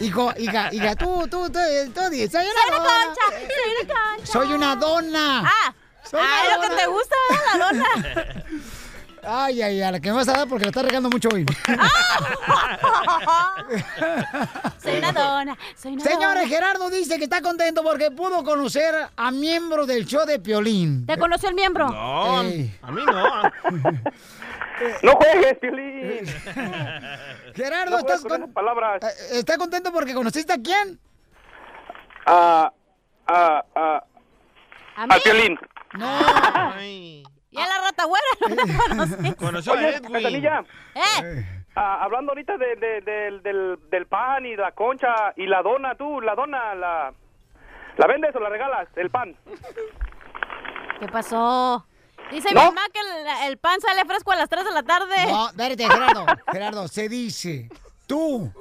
Hijo, hija, hija, tú, tú, tú, tú, soy una Soy una dona. concha, soy una concha. Soy una dona. Ah, Soy ah, una es lo que te gusta, ¿verdad? La dona. Ay, ay, a la que me vas a dar porque la estás regando mucho hoy. soy una dona, soy una Señores, dona. Gerardo dice que está contento porque pudo conocer a miembros del show de Piolín. ¿Te conoció el miembro? No, Ey. a mí no. No juegues, Piolín. Gerardo, No ¿estás con palabras. eh, ¿está contento porque conociste a quién? Ah, ah, ¿A mí? al Piolín. Ay. Y a la rata güera no la conocí. Conoció a Edwin. Cachanilla, ¿Eh? ah, hablando ahorita de, de- del- del, del pan y la concha y la dona, tú, la dona, la, ¿la vendes o la regalas, el pan? ¿Qué pasó? Dice ¿No? mi mamá que el, el pan sale fresco a las 3 de la tarde. No, espérate, Gerardo. Gerardo, se dice, tú,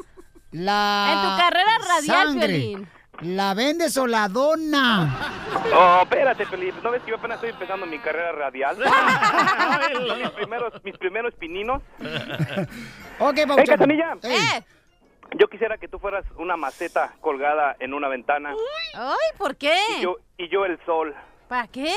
la En tu carrera radial, sangre, Piolín. ¿La vendes o la dona? Oh, espérate, Piolín, ¿no ves que yo apenas estoy empezando mi carrera radial? Son mis primeros, mis primeros pininos. Ok, ¡Hey, Pauchón. Cachanilla! Ey, ¿Eh? Yo quisiera que tú fueras una maceta colgada en una ventana Ay, ¿por qué? y yo, y yo el sol ¿Para qué?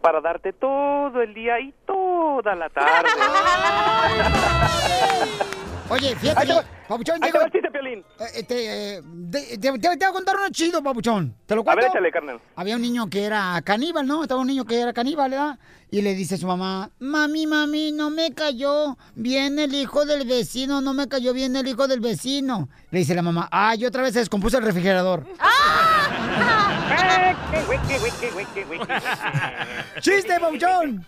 para darte todo el día y toda la tarde. Oye, fíjate que, Papuchón, Ahí te el chiste, Piolín. eh, este, eh, de- te, te- te voy a contar uno chido, Papuchón. ¿Te lo A cuento? ver, échale, carnal. Había un niño que era caníbal, ¿no? Estaba un niño que era caníbal, ¿verdad? Y le dice a su mamá, mami, mami, no me cayó bien el hijo del vecino, no me cayó bien el hijo del vecino. Le dice la mamá, ay, otra vez se descompuso el refrigerador. Eh, qué güey, qué güey, qué güey, qué güey. ¡Chiste, Papuchón!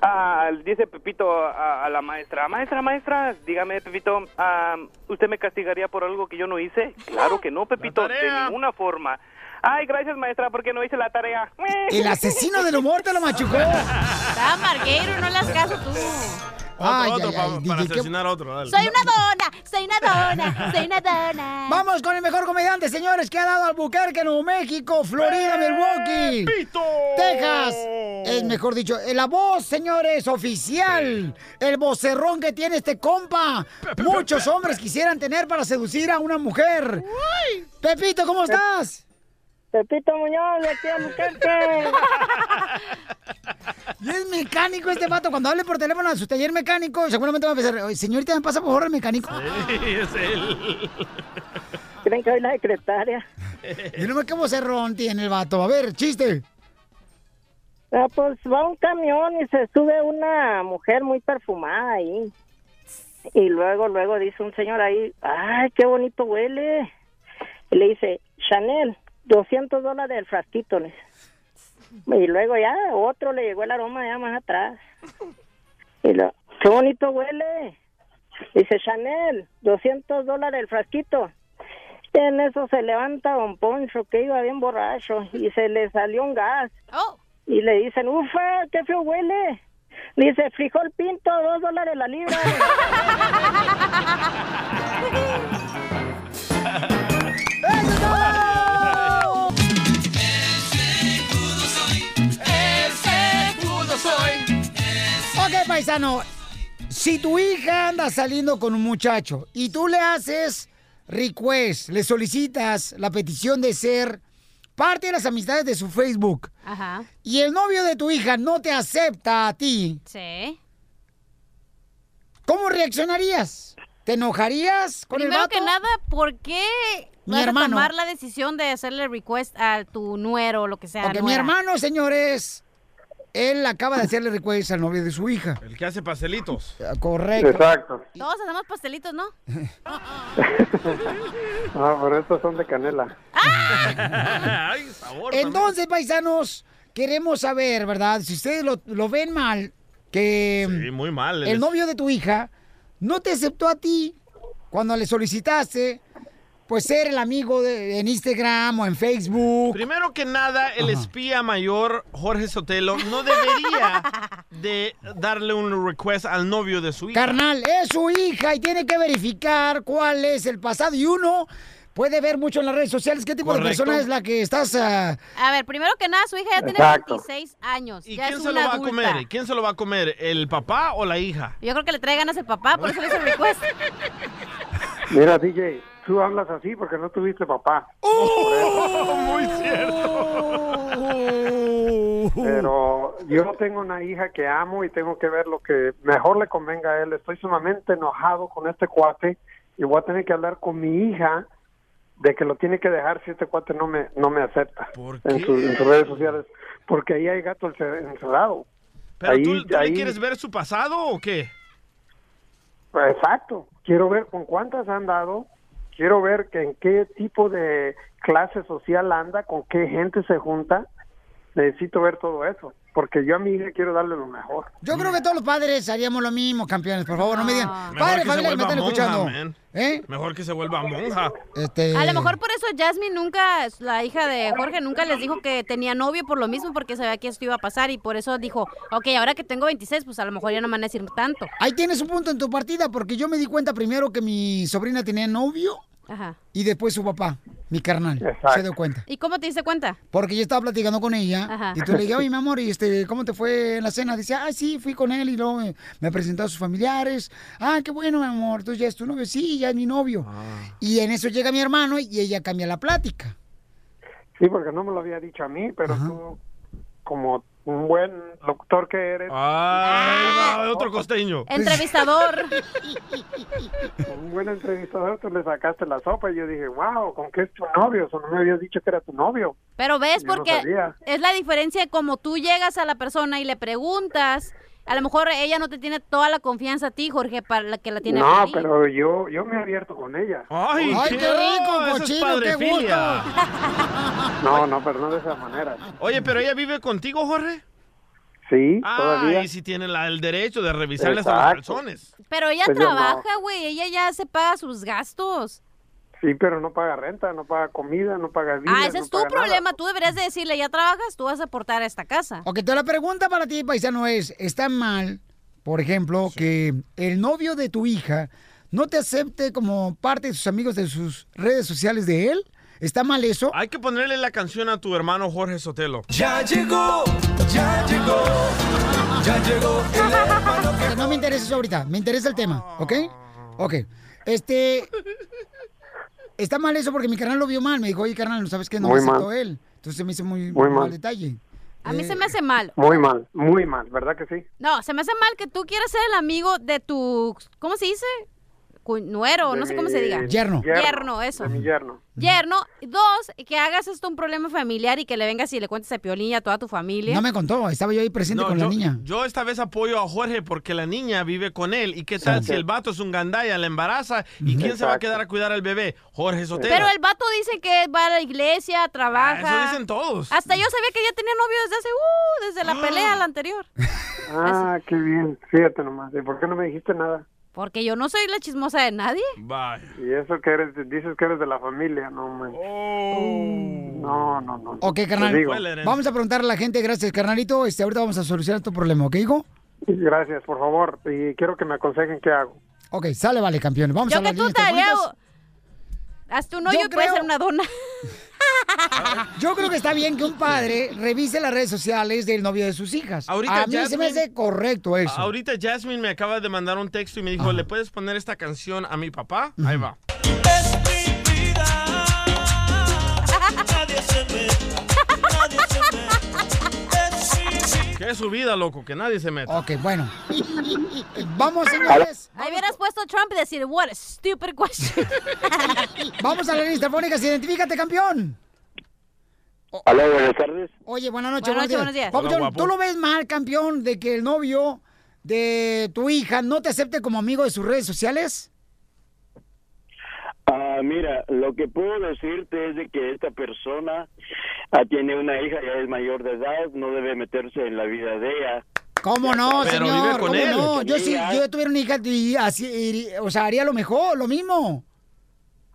Ah, dice Pepito a, a la maestra, maestra, maestra, dígame, Pepito, ah, ¿usted me castigaría por algo que yo no hice? Claro que no, Pepito, de ninguna forma. Ay, gracias, maestra, porque no hice la tarea. El asesino del humor te lo machucó. Está marguero, no le hagas caso tú. Otro, Ay, otro, ay, pa- ay, para DJ, asesinar a otro. dale. Soy una dona, soy una dona, soy una dona. Vamos con el mejor comediante, señores, que ha dado Albuquerque, Nuevo México, Florida, Milwaukee, ¡Pepito! Texas. Es mejor dicho, eh, la voz, señores, oficial. El vocerrón que tiene este compa. Muchos hombres quisieran tener para seducir a una mujer. Pepito, ¿cómo estás? Pepito Muñoz, de aquí a Albuquerque. Y es mecánico este vato. Cuando hable por teléfono a su taller mecánico, seguramente va a pensar, "Oye, señorita, ¿me pasa por favor el mecánico? Sí, es él. creen que soy la secretaria. Y no me qué vocerrón tiene el vato. A ver, chiste. Ah, pues va un camión y se sube una mujer muy perfumada ahí. Y luego, luego dice un señor ahí, ay, qué bonito huele. Y le dice, Chanel, 200 dólares el frasquito. Y luego ya otro le llegó el aroma ya más atrás. Y lo, qué bonito huele. Dice Chanel, 200 dólares el frasquito. Y en eso se levanta don Poncho, que iba bien borracho, y se le salió un gas. Y le dicen, ufa, qué feo huele. Dice, frijol pinto, dos dólares la libra. paisano. Si tu hija anda saliendo con un muchacho y tú le haces request, le solicitas la petición de ser parte de las amistades de su Facebook Ajá. y el novio de tu hija no te acepta a ti, Sí. ¿cómo reaccionarías? ¿Te enojarías con el Primero vato? que nada, ¿por qué Mi vas hermano. a tomar la decisión de hacerle request a tu nuero o lo que sea? Porque mi hermano, señores, él acaba de hacerle request al novio de su hija. El que hace pastelitos. Correcto. Exacto. Todos hacemos pastelitos, ¿no? Ah, pero estos son de canela. Ay, sabor. Entonces, paisanos, queremos saber, ¿verdad? Si ustedes lo, lo ven mal, que Sí, muy mal. el novio de tu hija no te aceptó a ti cuando le solicitaste, pues ser el amigo de, en Instagram o en Facebook. Primero que nada, el espía mayor, Jorge Sotelo, no debería de darle un request al novio de su hija. Carnal, es su hija y tiene que verificar cuál es el pasado. Y uno puede ver mucho en las redes sociales qué tipo de persona es la que estás... ah, A ver, primero que nada, su hija ya tiene Exacto. 26 años. ¿Y ya quién es se lo va a comer? ¿Quién se lo va a comer? ¿El papá o la hija? Yo creo que le trae ganas el papá, por eso le hizo request. Mira, DJ, tú hablas así porque no tuviste papá. Muy cierto. Pero yo tengo una hija que amo y tengo que ver lo que mejor le convenga a él. Estoy sumamente enojado con este cuate y voy a tener que hablar con mi hija de que lo tiene que dejar si este cuate no me no me acepta en, sus- en sus redes sociales. Porque ahí hay gato ence- encerrado. ¿Pero Ahí- tú, tú ahí- le quieres ver su pasado o qué? Exacto. Quiero ver con cuántas han dado. Quiero ver que en qué tipo de clase social anda, con qué gente se junta. Necesito ver todo eso. Porque yo a mi hija quiero darle lo mejor. Yo creo que todos los padres haríamos lo mismo, campeones. Por favor, no me digan. Mejor Padre, familia, me están monja, escuchando. ¿Eh? Mejor que se vuelva monja. Este... A lo mejor por eso Jasmine nunca, la hija de Jorge, nunca les dijo que tenía novio por lo mismo, porque sabía que esto iba a pasar y por eso dijo, ok, ahora que tengo 26, pues a lo mejor ya no me van a decir tanto. Ahí tienes un punto en tu partida, porque yo me di cuenta primero que mi sobrina tenía novio Ajá. y después su papá, mi carnal, se dio cuenta. ¿Y cómo te diste cuenta? Porque yo estaba platicando con ella Ajá. y tú le dije, oye, mi amor, ¿y este, cómo te fue en la cena? Dice, ah, sí, fui con él y luego me, me presentó a sus familiares. Ah, qué bueno, mi amor, entonces ya es tu novio. Sí, ya es mi novio. Y en eso llega mi hermano y ella cambia la plática. Sí, porque no me lo había dicho a mí, pero tú, como un buen locutor que eres, Ay, va, otro costeño. Entrevistador. un buen entrevistador, tú le sacaste la sopa y yo dije, wow, ¿con qué es tu novio? Eso no me habías dicho que era tu novio. Pero ves, Yo no porque sabía. es la diferencia de como tú llegas a la persona y le preguntas. A lo mejor ella no te tiene toda la confianza a ti, Jorge, para la que la tiene No, a ti. pero yo, yo me he abierto con ella. Ay, Ay, qué rico, es cochino, qué. No, no, pero no de esa manera. Oye, pero ella vive contigo, Jorge. Sí, Ah, todavía. y sí tiene la- el derecho de revisarle hasta los calzones. Pero ella Pues trabaja, güey. Ella ya se paga sus gastos. Sí, pero no paga renta, no paga comida, no paga biles, Ah, ese no es tu nada. problema. Tú deberías de decirle, ya trabajas, tú vas a aportar a esta casa. Ok, entonces la pregunta para ti, paisano, es, ¿está mal, por ejemplo, que el novio de tu hija no te acepte como parte de sus amigos de sus redes sociales de él? ¿Está mal eso? Hay que ponerle la canción a tu hermano Jorge Sotelo. Ya llegó, ya llegó, ya llegó el hermano Que no me interesa eso ahorita, me interesa el tema, ¿ok? Ok, este... Está mal eso porque mi carnal lo vio mal, me dijo, oye carnal, ¿no sabes qué? No Muy me aceptó mal. él. Entonces se me hizo muy, Muy mal mal. detalle. A mí Eh, se me hace mal. Muy mal, muy mal, ¿verdad que sí? No, se me hace mal que tú quieras ser el amigo de tu... ¿Cómo se dice? Cu- nuero, De no sé cómo se diga. Yerno. Yerno, eso. De mi yerno. Yerno. Dos, que hagas esto un problema familiar y que le vengas y le cuentes a Piolín y a toda tu familia. No me contó, estaba yo ahí presente No, con yo, la niña. yo esta vez apoyo a Jorge porque la niña vive con él. ¿Y qué tal Sí. si el vato es un gandaya, la embaraza? ¿Y quién se va a quedar a cuidar al bebé? Jorge Sotelo. Pero el vato dice que va a la iglesia, trabaja. Ah, eso dicen todos. Hasta yo sabía que ya tenía novio desde hace, uh, desde la pelea, la anterior. Ah, qué bien. Fíjate nomás. ¿Y por qué no me dijiste nada? Porque yo no soy la chismosa de nadie. Vaya. Y eso que eres, dices que eres de la familia, no manches. No, no, no. Ok, carnal. digo. Vamos a preguntarle a la gente, gracias, carnalito. Este, ahorita vamos a solucionar tu problema, ¿ok, hijo? Gracias, por favor. Y quiero que me aconsejen qué hago. Ok, sale, vale, campeón. Vamos yo a que las tú te. Hazte un hoyo Yo y puede creo- ser una dona. Yo creo que está bien que un padre revise las redes sociales del novio de sus hijas. Ahorita a mí se me hace correcto eso. Ahorita Jasmine me acaba de mandar un texto y me dijo, ¿le puedes poner esta canción a mi papá? Ahí va. ¿Qué es su vida, loco? Que nadie se meta. Ok, bueno. Vamos, señores. Ahí hubieras puesto Trump y decir, what a stupid question. Vamos a las líneas telefónicas. Identifícate, campeón. Hola, buenas tardes. Oye, buenas noches. Buenas noches, buenos días. Hola, guapo. ¿tú lo ves mal, campeón, de que el novio de tu hija no te acepte como amigo de sus redes sociales? Ah, mira, lo que puedo decirte es de que esta persona ah, tiene una hija, ya es mayor de edad, no debe meterse en la vida de ella. ¿Cómo no, Pero señor? vive con ¿Cómo él. no? Yo si yo tuviera una hija, y así, iría- o sea, haría lo mejor, lo mismo.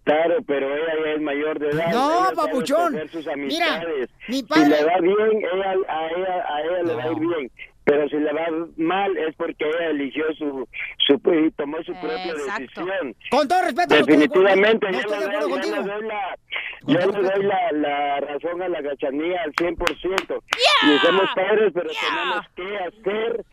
Claro, pero ella ya es mayor de edad. No, papuchón. sus Mira, mi Si padre- le va bien, ella, a ella, a ella le va a ir bien. Pero si le va mal es porque ella eligió su, su y tomó su propia decisión. Con todo respeto. Definitivamente, no yo estoy le de acuerdo doy, yo le contigo. doy la, yo le doy la, la razón a la gachanía al 100%. Y somos padres, pero tenemos que hacer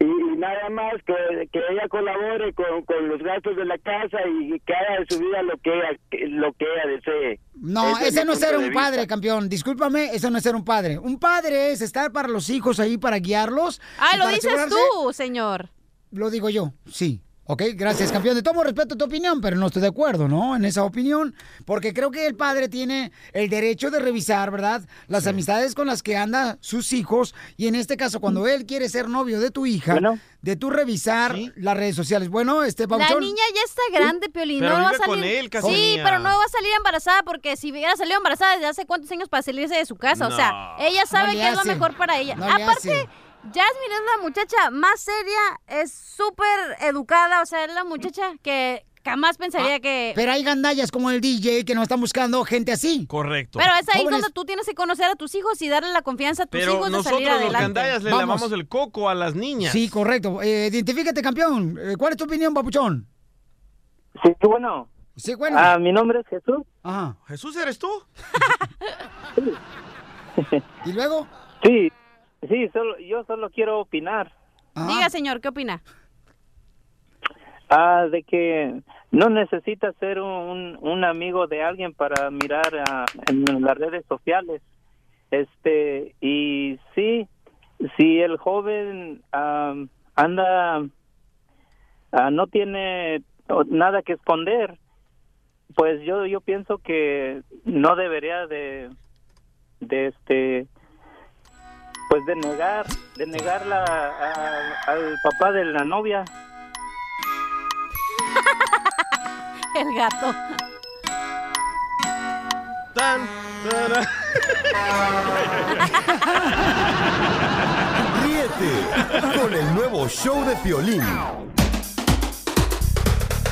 y, y nada más que, que ella colabore con, con los gastos de la casa y que haga de su vida lo que ella, lo que ella desee. No, Ese no es ser un padre, campeón. Discúlpame, eso no es ser un padre. Un padre es estar para los hijos ahí, para guiarlos. Ah, lo dices asegurarse- tú, señor. Lo digo yo, sí. Ok, gracias, campeón. De tomo respeto tu opinión, pero no estoy de acuerdo, ¿no? En esa opinión, porque creo que el padre tiene el derecho de revisar, ¿verdad? Las amistades con las que anda sus hijos. Y en este caso, cuando él quiere ser novio de tu hija, de tú revisar las redes sociales. Bueno, este La Pauchón. niña ya está grande, Piolín. Pero no va a vive con salir. él, sí, pero no va a salir embarazada porque si hubiera salido embarazada desde hace cuántos años para salirse de su casa. O sea, ella sabe No que es lo mejor para ella. No le Aparte, hace. Jasmine es la muchacha más seria, es súper educada. O sea, es la muchacha que jamás pensaría que. Ah, Pero hay gandallas como el DJ que no están buscando gente así. Correcto. Pero es ahí Jóvenes- donde tú tienes que conocer a tus hijos y darle la confianza a tus Pero hijos de nosotros salir los adelante. gandallas le Vamos. lavamos el coco a las niñas. Sí, correcto. Eh, identifícate, campeón. Eh, ¿Cuál es tu opinión, papuchón? Sí, bueno. Sí, bueno. Ah, mi nombre es Jesús. Ajá. ¿Jesús eres tú? ¿Y luego? Sí, sí, solo, yo solo quiero opinar. Diga, señor, ¿qué opina? Ah, de que no necesitas ser un, un amigo de alguien para mirar ah, en las redes sociales. Este, y sí, si el joven ah, anda, ah, no tiene nada que esconder, pues yo, yo pienso que no debería de, de este, pues de negar, de negarla a- al papá de la novia. El gato. Tan, tara. Ríete con el nuevo show de Piolín.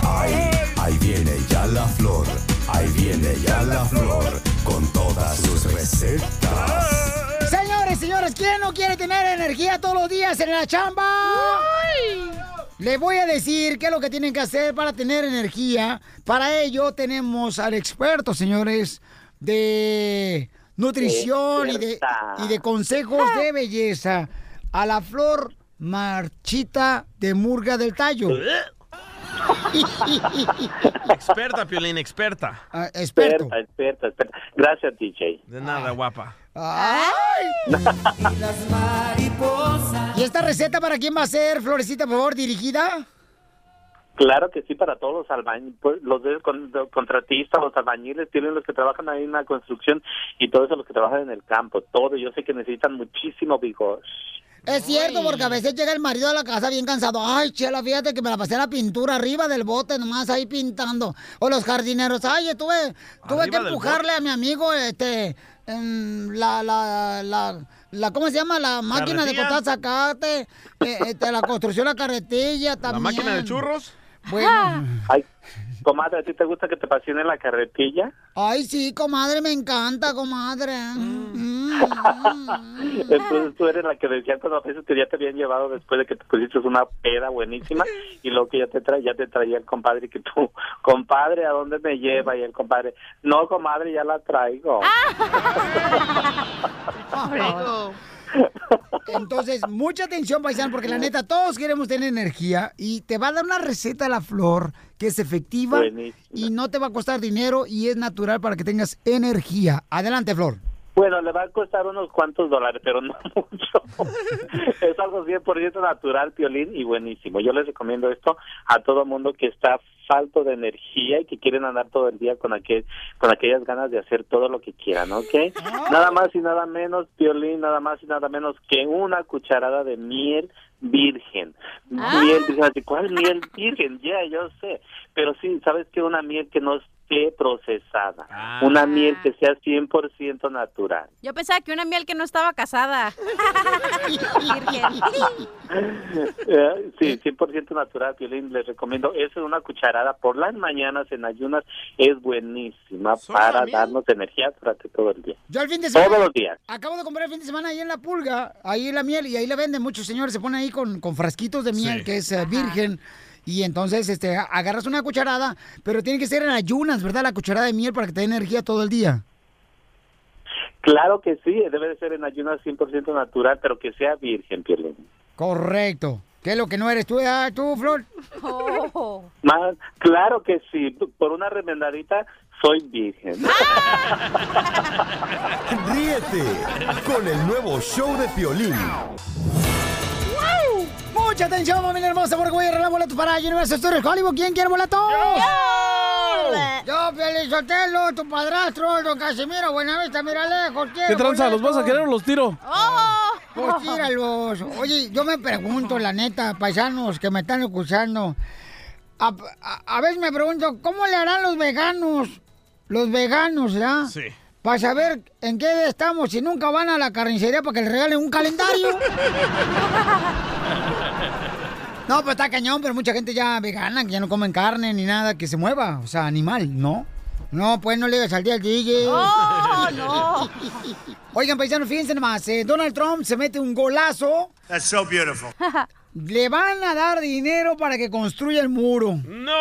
Ahí, ahí viene ya la flor, ahí viene ya la flor, con todas sus recetas. Señores, señores, ¿quién no quiere tener energía todos los días en la chamba? Le voy a decir qué es lo que tienen que hacer para tener energía. Para ello tenemos al experto, señores, de nutrición y de, Experta. y de consejos de belleza. A la flor marchita de murga del tallo. experta, Piolín, experta. experto. Experta, experta, experta. Gracias, DJ. De nada, guapa. ¿Y esta receta para quién va a ser, Florecita, por favor, dirigida? Claro que sí, para todos los albañiles, los de- con- de- contratistas, los albañiles, tienen los que trabajan ahí en la construcción y todos los que trabajan en el campo, todo. Yo sé que necesitan muchísimo vigor. Es cierto, porque a veces llega el marido a la casa bien cansado. Ay, chela, fíjate que me la pasé la pintura arriba del bote, nomás ahí pintando. O los jardineros, ay, tuve, tuve ¿Arriba que empujarle a mi amigo, este, em, la, la, la, la, ¿cómo se llama? La máquina de cortar zacate, eh, este, la construcción, la carretilla ¿La también. máquina de churros? Bueno. Ay, comadre, ¿a ti te gusta que te pasen en la carretilla? Ay, sí, comadre, me encanta, comadre. Mm. Entonces tú eres la que decía cuando veces que ya te habían llevado después de que te pusiste una peda buenísima y luego que ya te traía, ya te traía el compadre que tú, compadre, ¿a dónde me lleva? Y el compadre, no, comadre, ya la traigo. Entonces, mucha atención, paisano, porque la neta, todos queremos tener energía y te va a dar una receta a la flor que es efectiva y no te va a costar dinero y es natural para que tengas energía. Adelante, Flor. Bueno, le va a costar unos cuantos dólares, pero no mucho. es algo 100% natural, piolín, y buenísimo. Yo les recomiendo esto a todo mundo que está falto de energía y que quieren andar todo el día con aquel, con aquellas ganas de hacer todo lo que quieran, ¿ok? Nada más y nada menos, piolín, nada más y nada menos que una cucharada de miel virgen. Miel virgen, ¿cuál miel virgen? Ya, yo sé. Pero sí, ¿sabes qué? Una miel que no esté procesada. Una miel que sea 100% natural. Yo pensaba que una miel que no estaba casada. Virgen. Sí, 100% natural, Piolín, les recomiendo. Eso es una cucharada por las mañanas en ayunas. Es buenísima para darnos energía durante todo el día. Yo el fin de semana. Todos los días. Acabo de comprar el fin de semana ahí en la pulga, ahí la miel, y ahí la venden. Muchos señores se ponen ahí con, con frasquitos de miel, Sí. que es eh, virgen. Y entonces este, agarras una cucharada, pero tiene que ser en ayunas, ¿verdad? La cucharada de miel para que te dé energía todo el día. Claro que sí, debe de ser en ayunas 100% natural, pero que sea virgen, Piolín. Correcto. ¿Qué es lo que no eres tú, ah, tú, Flor? Más, claro que sí, por una remendadita soy virgen. Ríete con el nuevo show de Piolín. Mucha atención, familia hermosa, porque voy a arreglar boletos para Universal Studios Hollywood. ¿Quién quiere boletos? ¡Yo! Yo, Pelizotelo, tu padrastro, don Casimiro, Buenavista, mira lejos, ¿Qué tranza? ¿Los vas a querer o los tiro? Pues tíralos. Oye, yo me pregunto, la neta, paisanos que me están escuchando. A, a- a veces me pregunto, ¿cómo le harán los veganos? Los veganos, ¿ya? Sí. Para saber en qué estamos, si nunca van a la carnicería para que les regalen un calendario. No, pues está cañón, pero mucha gente ya vegana, que ya no comen carne ni nada que se mueva, o sea, animal, ¿no? No, pues no le digas al día al DJ. ¡Oh, no! Oigan, paisanos, fíjense nomás, eh, Donald Trump se mete un golazo. That's so beautiful. Le van a dar dinero para que construya el muro. ¡No!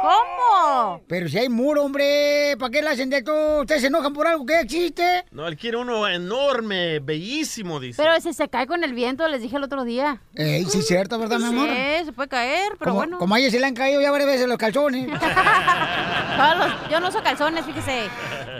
¿Cómo? Pero si hay muro, hombre, ¿para qué le hacen de todo? ¿Ustedes se enojan por algo que existe? No, él quiere uno enorme, bellísimo, dice. Pero si se cae con el viento, les dije el otro día. Ey, sí es cierto, ¿verdad, mi amor? Sí, se puede caer, pero como, bueno. como a ella se le han caído ya varias veces los calzones. Yo no uso calzones, fíjese.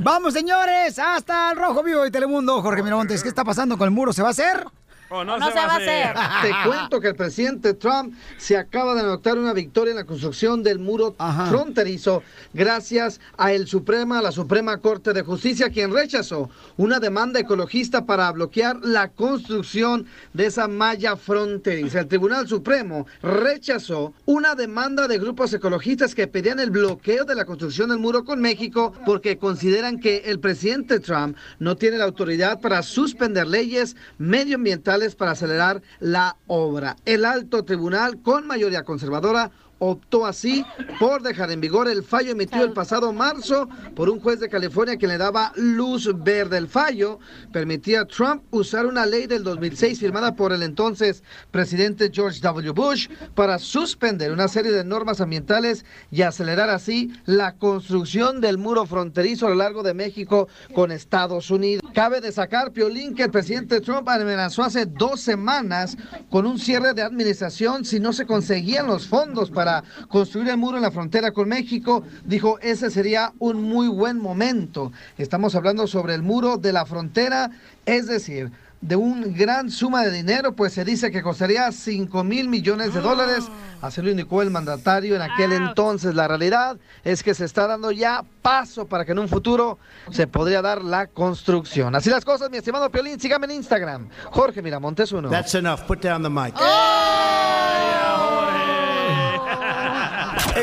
Vamos, señores, hasta el Rojo Vivo de Telemundo. Jorge Miramontes, ¿qué está pasando con el muro? ¿Se va a hacer? No, No se va a hacer. Te cuento que el presidente Trump se acaba de anotar una victoria en la construcción del muro fronterizo gracias a el Suprema, la Suprema Corte de Justicia, quien rechazó una demanda ecologista para bloquear la construcción de esa malla fronteriza. El Tribunal Supremo rechazó una demanda de grupos ecologistas que pedían el bloqueo de la construcción del muro con México porque consideran que el presidente Trump no tiene la autoridad para suspender leyes medioambientales para acelerar la obra. El alto tribunal, con mayoría conservadora, optó así por dejar en vigor el fallo emitido el pasado marzo por un juez de California que le daba luz verde. El fallo permitía a Trump usar una ley del 2006 firmada por el entonces presidente George W. Bush para suspender una serie de normas ambientales y acelerar así la construcción del muro fronterizo a lo largo de México con Estados Unidos. Cabe destacar, Piolín, que el presidente Trump amenazó hace dos semanas con un cierre de administración si no se conseguían los fondos para construir el muro en la frontera con México. Dijo, ese sería un muy buen momento. Estamos hablando sobre el muro de la frontera, es decir, de un gran suma de dinero, pues se dice que costaría 5 mil millones de dólares. Así lo indicó el mandatario en aquel entonces. La realidad es que se está dando ya paso para que en un futuro se podría dar la construcción. Así las cosas, mi estimado Piolín, sígame en Instagram. Jorge Miramontes uno. That's enough. Put down the mic.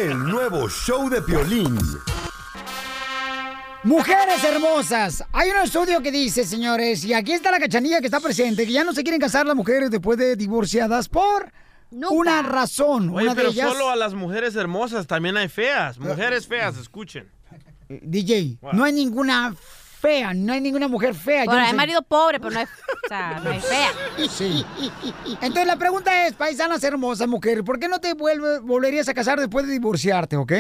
El nuevo show de Piolín. Mujeres hermosas. Hay un estudio que dice, señores, y aquí está la cachanilla que está presente, que ya no se quieren casar las mujeres después de divorciadas por una razón. Oye, una pero de ellas, solo a las mujeres hermosas, también hay feas. Mujeres feas, escuchen. DJ, no hay ninguna fea, no hay ninguna mujer fea. Yo Bueno, no hay sé- marido pobre, pero no o sea, no hay fea. Sí. Entonces la pregunta es, paisanas hermosas, mujer, ¿por qué no te vuelve- volverías a casar después de divorciarte, ok?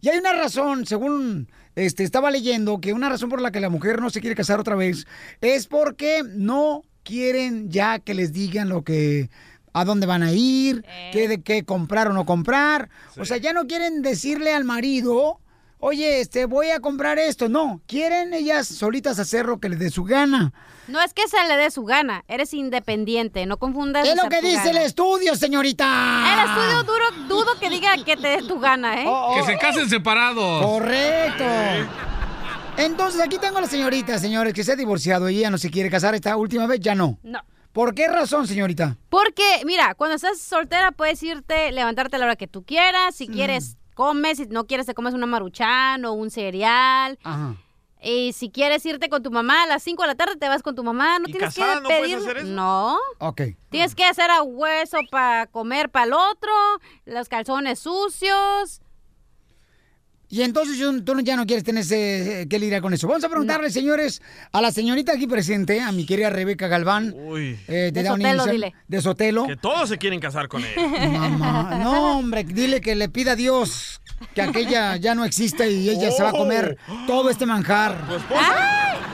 Y hay una razón, según este, estaba leyendo, que una razón por la que la mujer no se quiere casar otra vez es porque no quieren ya que les digan lo que a dónde van a ir, qué, de qué comprar o no comprar. O sea, ya no quieren decirle al marido, oye, este, voy a comprar esto. No, quieren ellas solitas hacer lo que les dé su gana. No es que se le dé su gana, eres independiente, no confundas. Es lo que dice el estudio, señorita. El estudio duro, dudo que diga que te dé tu gana, ¿eh? Que se casen separados. Correcto. Entonces aquí tengo a la señorita, señores, que se ha divorciado y ella no se quiere casar esta última vez, ya no. No. ¿Por qué razón, señorita? Porque, mira, cuando estás soltera puedes irte, levantarte a la hora que tú quieras. Si quieres, comes. Si no quieres, te comes una maruchan o un cereal. Ajá. Y si quieres irte con tu mamá a las 5 de la tarde, te vas con tu mamá. No ¿Y tienes casada que no puedes pedir. hacer eso? No. Ok. Tienes que hacer a hueso para comer para el otro, los calzones sucios. Y entonces tú ya no quieres tener ese, que lidiar con eso. Vamos a preguntarle, señores, a la señorita aquí presente, a mi querida Rebeca Galván. Uy. eh, De Sotelo, dile. De Sotelo. Que todos se quieren casar con él. Mamá, no, hombre, dile que le pida a Dios que aquella ya no existe y ella se va a comer todo este manjar.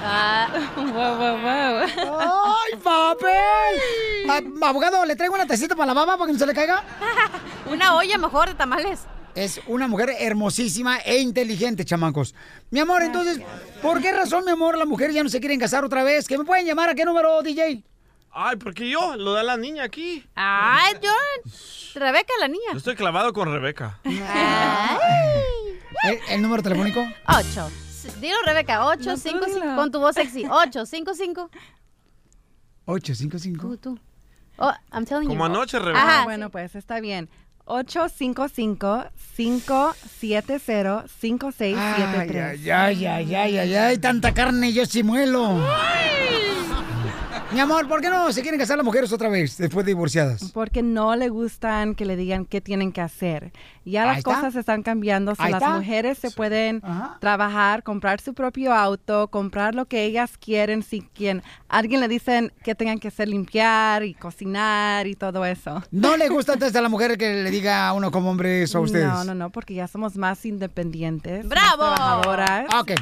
Ah, wow, wow, wow. ¡Ay, papel! Ah, abogado, ¿le traigo una tacita para la baba para que no se le caiga? Una olla mejor de tamales. Es una mujer hermosísima e inteligente, chamacos. Mi amor, entonces, ¿por qué razón, mi amor, las mujeres ya no se quieren casar otra vez? ¿Que me pueden llamar a qué número, DJ? Ay, porque yo, lo da la niña aquí. Ay, yo. Rebeca, la niña. Yo estoy clavado con Rebeca. ¿El, el número telefónico? Ocho. Dilo, Rebeca. Ocho, cinco, cinco. Con tu voz sexy. Ocho, cinco, cinco. 855. Tú, tú. Oh, I'm telling Como you. anoche, Rebeca. Ajá, bueno, sí. pues está bien. 855-570-5673. Ay, ay, ay, ay, ay, ay, tanta carne, yo sí muelo. Mi amor, ¿por qué no se quieren casar las mujeres otra vez después de divorciadas? Porque no le gustan que le digan qué tienen que hacer. Ya las está. cosas están cambiando. so las está. mujeres se pueden trabajar, comprar su propio auto, comprar lo que ellas quieren. Si quien, alguien le dicen que tengan que hacer limpiar y cocinar y todo eso. ¿No le gusta entonces a la mujer que le diga a uno como hombre eso a ustedes? No, no, no, porque ya somos más independientes. más ¡Bravo! trabajadoras. Ok.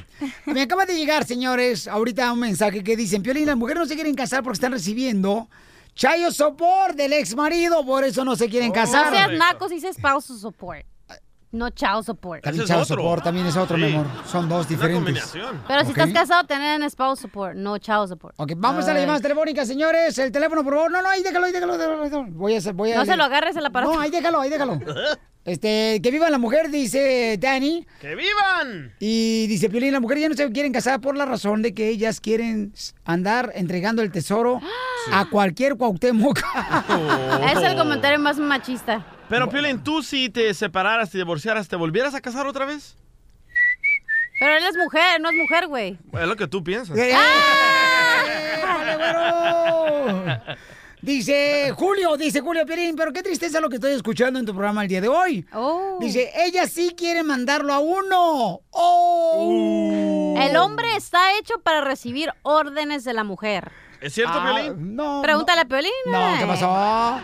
Me acaba de llegar, señores, ahorita un mensaje que dicen, Piolín, las mujeres no se quieren casar porque están recibiendo chayo sopor del ex marido, por eso no se quieren No casar. seas nacos, dice spousal support. No child support. También sopor, también es otro, mi amor. Son dos diferentes. Pero si estás casado, tener spousal support, no child support. Ok, vamos a las llamadas telefónicas, señores. El teléfono, por favor. No, no, ahí déjalo, ahí déjalo. déjalo. Voy a hacer, voy a... No se lo agarres el aparato. No, ahí déjalo, ahí déjalo. Este, que viva la mujer, dice Dani. ¡Que vivan! Y dice Piolín, las mujeres ya no se quieren casar por la razón de que ellas quieren andar entregando el tesoro a cualquier Cuauhtémoc. Es el comentario más machista. Pero, Piolín, tú si te separaras, te divorciaras, ¿te volvieras a casar otra vez? Pero él es mujer, no es mujer, güey. Es lo que tú piensas. ¡Eh! ¡Ándale, güero! Dice Julio, dice Julio Piolín, pero qué tristeza lo que estoy escuchando en tu programa el día de hoy. Dice, ella sí quiere mandarlo a uno. ¡Oh! El hombre está hecho para recibir órdenes de la mujer. ¿Es cierto, Ah, Piolín? No. Pregúntale a Piolín. No, ¿qué eh. pasó?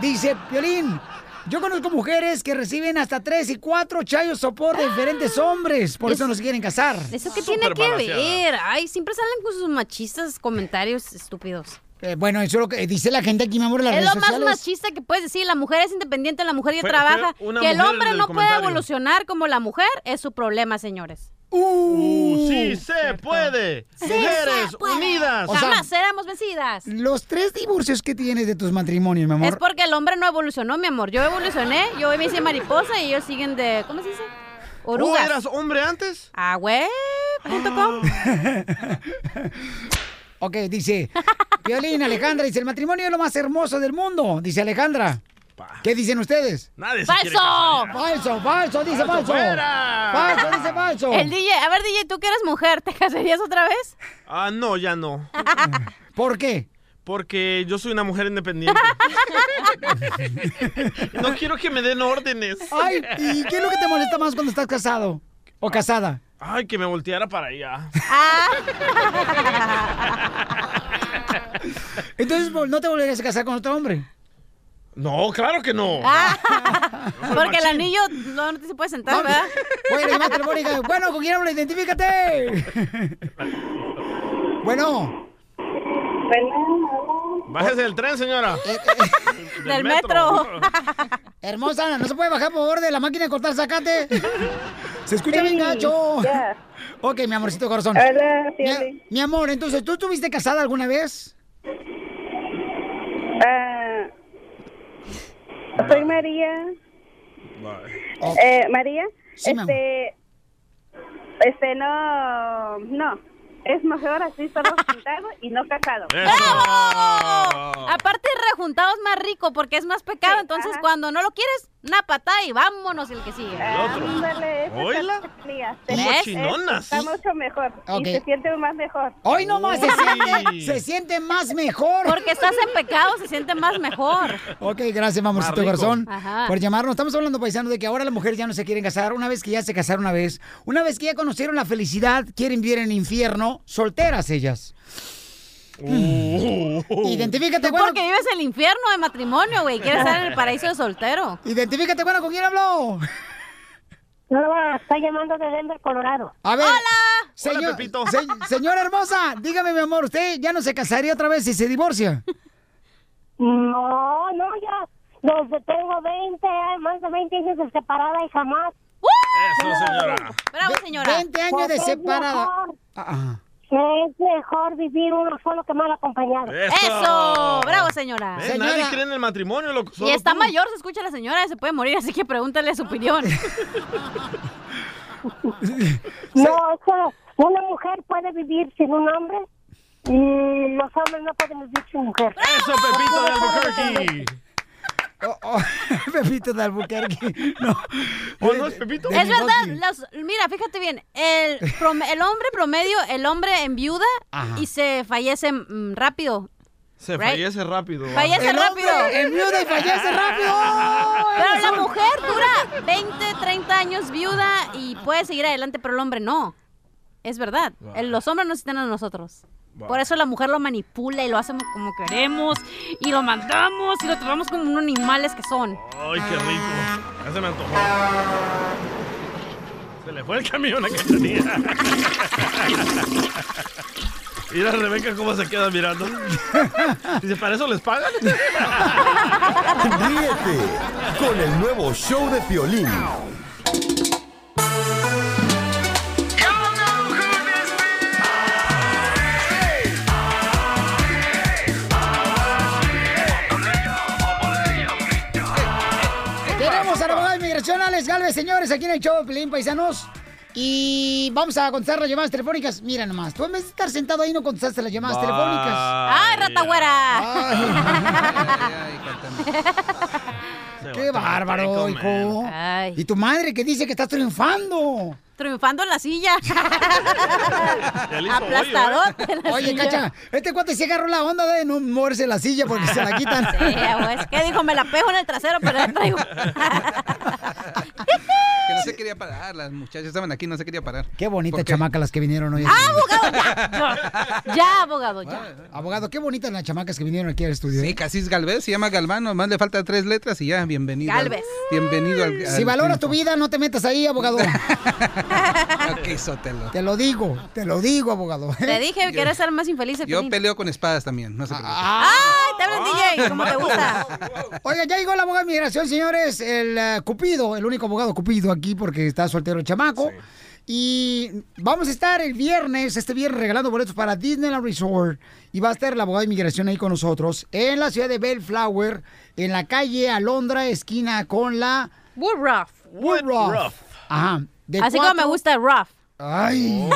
Dice Piolín, yo conozco mujeres que reciben hasta tres y cuatro chayos sopor de diferentes hombres, por eso Es- no se quieren casar. ¿Eso qué tiene que ver? Ay, siempre salen con sus machistas comentarios estúpidos. Eh, bueno, eso es lo que dice la gente aquí, mi amor, en las Es redes lo más sociales. machista que puedes decir. La mujer es independiente, la mujer ya Fue- trabaja. fue una Que el mujer hombre no pueda comentario. evolucionar como la mujer es su problema, señores. Uh, sí se puede. Sí Mujeres se puede. unidas. O sea, Jamás seremos vencidas. Los tres divorcios que tienes de tus matrimonios, mi amor. Es porque el hombre no evolucionó, mi amor. Yo evolucioné, yo me hice mariposa y ellos siguen de. ¿Cómo se dice? Orugas. ¿Oh, eras hombre antes? Ah, web.com. Ok, dice. Violín, Alejandra, dice, el matrimonio es lo más hermoso del mundo, dice Alejandra. ¿Qué dicen ustedes? Nadie ya. Falso, falso, dice Falso, falso. fuera. Falso, dice falso. El DJ, a ver, DJ, tú que eres mujer, ¿te casarías otra vez? Ah, no, ya no. ¿Por qué? Porque yo soy una mujer independiente. no quiero que me den órdenes. Ay, ¿y qué es lo que te molesta más cuando estás casado? ¿O casada? Ay, que me volteara para allá. Entonces, ¿no te volverías a casar con otro hombre? No, claro que no. Ah, porque el anillo no, no te se puede sentar, ¿verdad? Bueno. Bueno, ¿con quién hablo? Identifícate. bueno. Bájese del tren, señora. Del metro. Hermosa, ¿no se puede bajar por favor de la máquina de cortar zacate? Se escucha Sí, bien gacho. ya. Ok, mi amorcito corazón. Hola, mi, mi amor, entonces, ¿tú estuviste casada alguna vez? Ah, soy María. Eh, María, mi este, este, no, no, es mejor así solo juntado y no casado. ¡Bravo! Aparte, rejuntado es más rico porque es más pecado. Entonces, cuando no lo quieres, una patada y vámonos el que sigue. Ándale, Oíla. Como ¿Ves? chinonas. Está mucho mejor y se siente más mejor. Hoy nomás se siente, se siente más mejor. Porque estás en pecado, se siente más mejor. Ok, gracias, mamorcito corazón, Ajá. por llamarnos. Estamos hablando, paisano, de que ahora las mujeres ya no se quieren casar. Una vez que ya se casaron una vez, una vez que ya conocieron la felicidad, quieren vivir en el infierno, solteras ellas. Uh. Identifícate, Tú bueno. porque vives en el infierno de matrimonio, güey. Quieres estar en el paraíso de soltero. Identifícate, bueno, ¿con quién habló? No, está llamando de Denver, Colorado. A ver. ¡Hola! Señor, Pepito. se- señora hermosa, dígame, mi amor, ¿usted ya no se casaría otra vez si se divorcia? No, no, ya. Desde tengo 20, más de 20 años de separada y jamás. Eso, señora. Bravo, señora. 20 años de separada. mejor. Ah, ah. Es mejor vivir uno solo que mal acompañado. Eso. Bravo, señora. ¿Ves? Nadie cree en el matrimonio, loco. Y está tú. mayor, se escucha la señora, se puede morir, así que pregúntale su opinión. No, es que una mujer puede vivir sin un hombre y los hombres no pueden vivir sin mujer. Eso, Pepito de Albuquerque. Oh, oh, Pepito de Albuquerque. No. ¿O no es Pepito? De Es verdad, las- mira, fíjate bien, el, prom- el hombre promedio, el hombre en viuda Ajá. y se fallece mm, rápido. Se Right. fallece rápido. Fallece El rápido. hombre en viuda y fallece rápido. Pero la mujer dura 20, 30 años viuda y puede seguir adelante, pero el hombre no. Es verdad. El- los hombres no necesitan a nosotros. Por eso la mujer lo manipula y lo hacemos como queremos y lo mandamos y lo tratamos como unos animales que son. Ay, qué rico. Ya se me antojó. Se le fue el camión a Cachanilla. Mira a Rebeca cómo se queda mirando. Dice, ¿para eso les pagan? Ríete con el nuevo show de Piolín. Señores, aquí en el show Pelín Paisanos. Y vamos a contestar las llamadas telefónicas. Mira nomás, tú en vez de estar sentado ahí no contestaste las llamadas telefónicas. ¡Ay, rata güera! ¡Qué bárbaro, hijo! Ay. Y tu madre que dice que estás triunfando. Triunfando en la silla. Hoyo, ¿eh? La Oye, silla. cacha, este cuate se agarró la onda de no moverse la silla porque se la quitan. Sí, pues, ¿qué dijo? Me la pego en el trasero, pero la traigo. Que no se quería parar, las muchachas estaban aquí, no se quería parar. Qué bonita chamaca las que vinieron hoy. ¡Ah, abogado, ya! No, Ya, abogado, ya. Abogado, qué bonitas las chamacas que vinieron aquí al estudio. Sí, ¿eh? Cassis Galvez, se llama Galván, nomás le faltan tres letras y ya, bienvenido. al- Galvez. bienvenido al. Si valoras tu vida, no te metas ahí, abogado. Sotelo. Te lo digo, te lo digo, abogado. Te dije que eres el más infeliz de Yo Pelín. peleo con espadas también, no se preocupe. Ah. ¡Ay, te hablan DJ! ¿Cómo te gusta? Oiga, ya llegó el abogado de migración, señores. El eh, Cupido, el único abogado Cupido aquí porque está soltero el chamaco. Y vamos a estar el viernes, este viernes, regalando boletos para Disneyland Resort. Y va a estar el abogado de inmigración ahí con nosotros en la ciudad de Bellflower, en la calle Alondra, esquina con la Woodruff. Woodruff. Ajá. De Así como me gusta rough. Ay.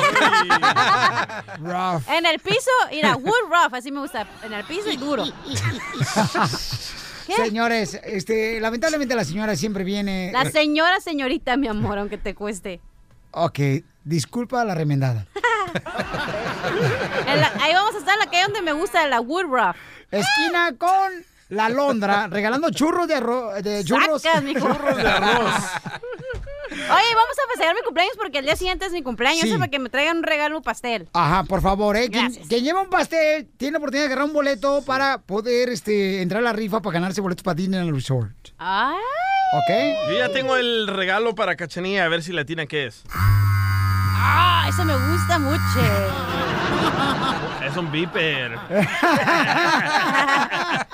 Rough. En el piso, mira, wood rough, así me gusta. En el piso y duro. Señores, este, lamentablemente la señora siempre viene. La señora, señorita, mi amor, aunque te cueste. Ok, disculpa la remendada. La- ahí vamos a estar en la calle donde me gusta, la wood rough. Esquina con la Londra, regalando churros de arroz. De churros. Sacas, mijo. Churros de arroz. Oye, vamos a festejar mi cumpleaños porque el día siguiente es mi cumpleaños. Sí. Es para que me traigan un regalo, un pastel. Ajá, por favor, ¿eh? Quien, Gracias. quien lleva un pastel tiene la oportunidad de agarrar un boleto para poder este, entrar a la rifa para ganarse boletos para Disneyland Resort. Ay. ¿Ok? Yo ya tengo el regalo para Cachanilla, a ver si la tiene qué es. Ah, eso me gusta mucho. Es un beeper.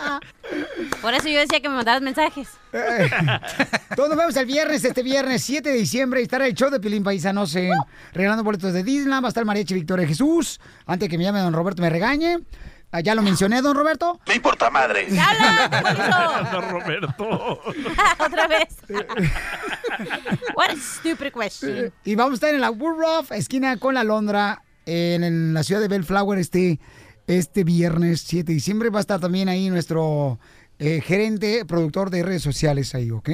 Por eso yo decía que me mandaras mensajes. Todos nos vemos el viernes, este viernes 7 de diciembre. Y estará el show de Pilín Paisanos en regalando boletos de Disneyland. Va a estar Mariachi Victoria Jesús. Antes que me llame don Roberto me regañe. Ah, Ya lo mencioné, don Roberto. Me importa madre. Don Roberto. Otra vez. What a stupid question. Y vamos a estar en la Woodruff, esquina con la Londra, en, en la ciudad de Bellflower este, este viernes 7 de diciembre. Va a estar también ahí nuestro eh, gerente, productor de redes sociales ahí, ¿ok?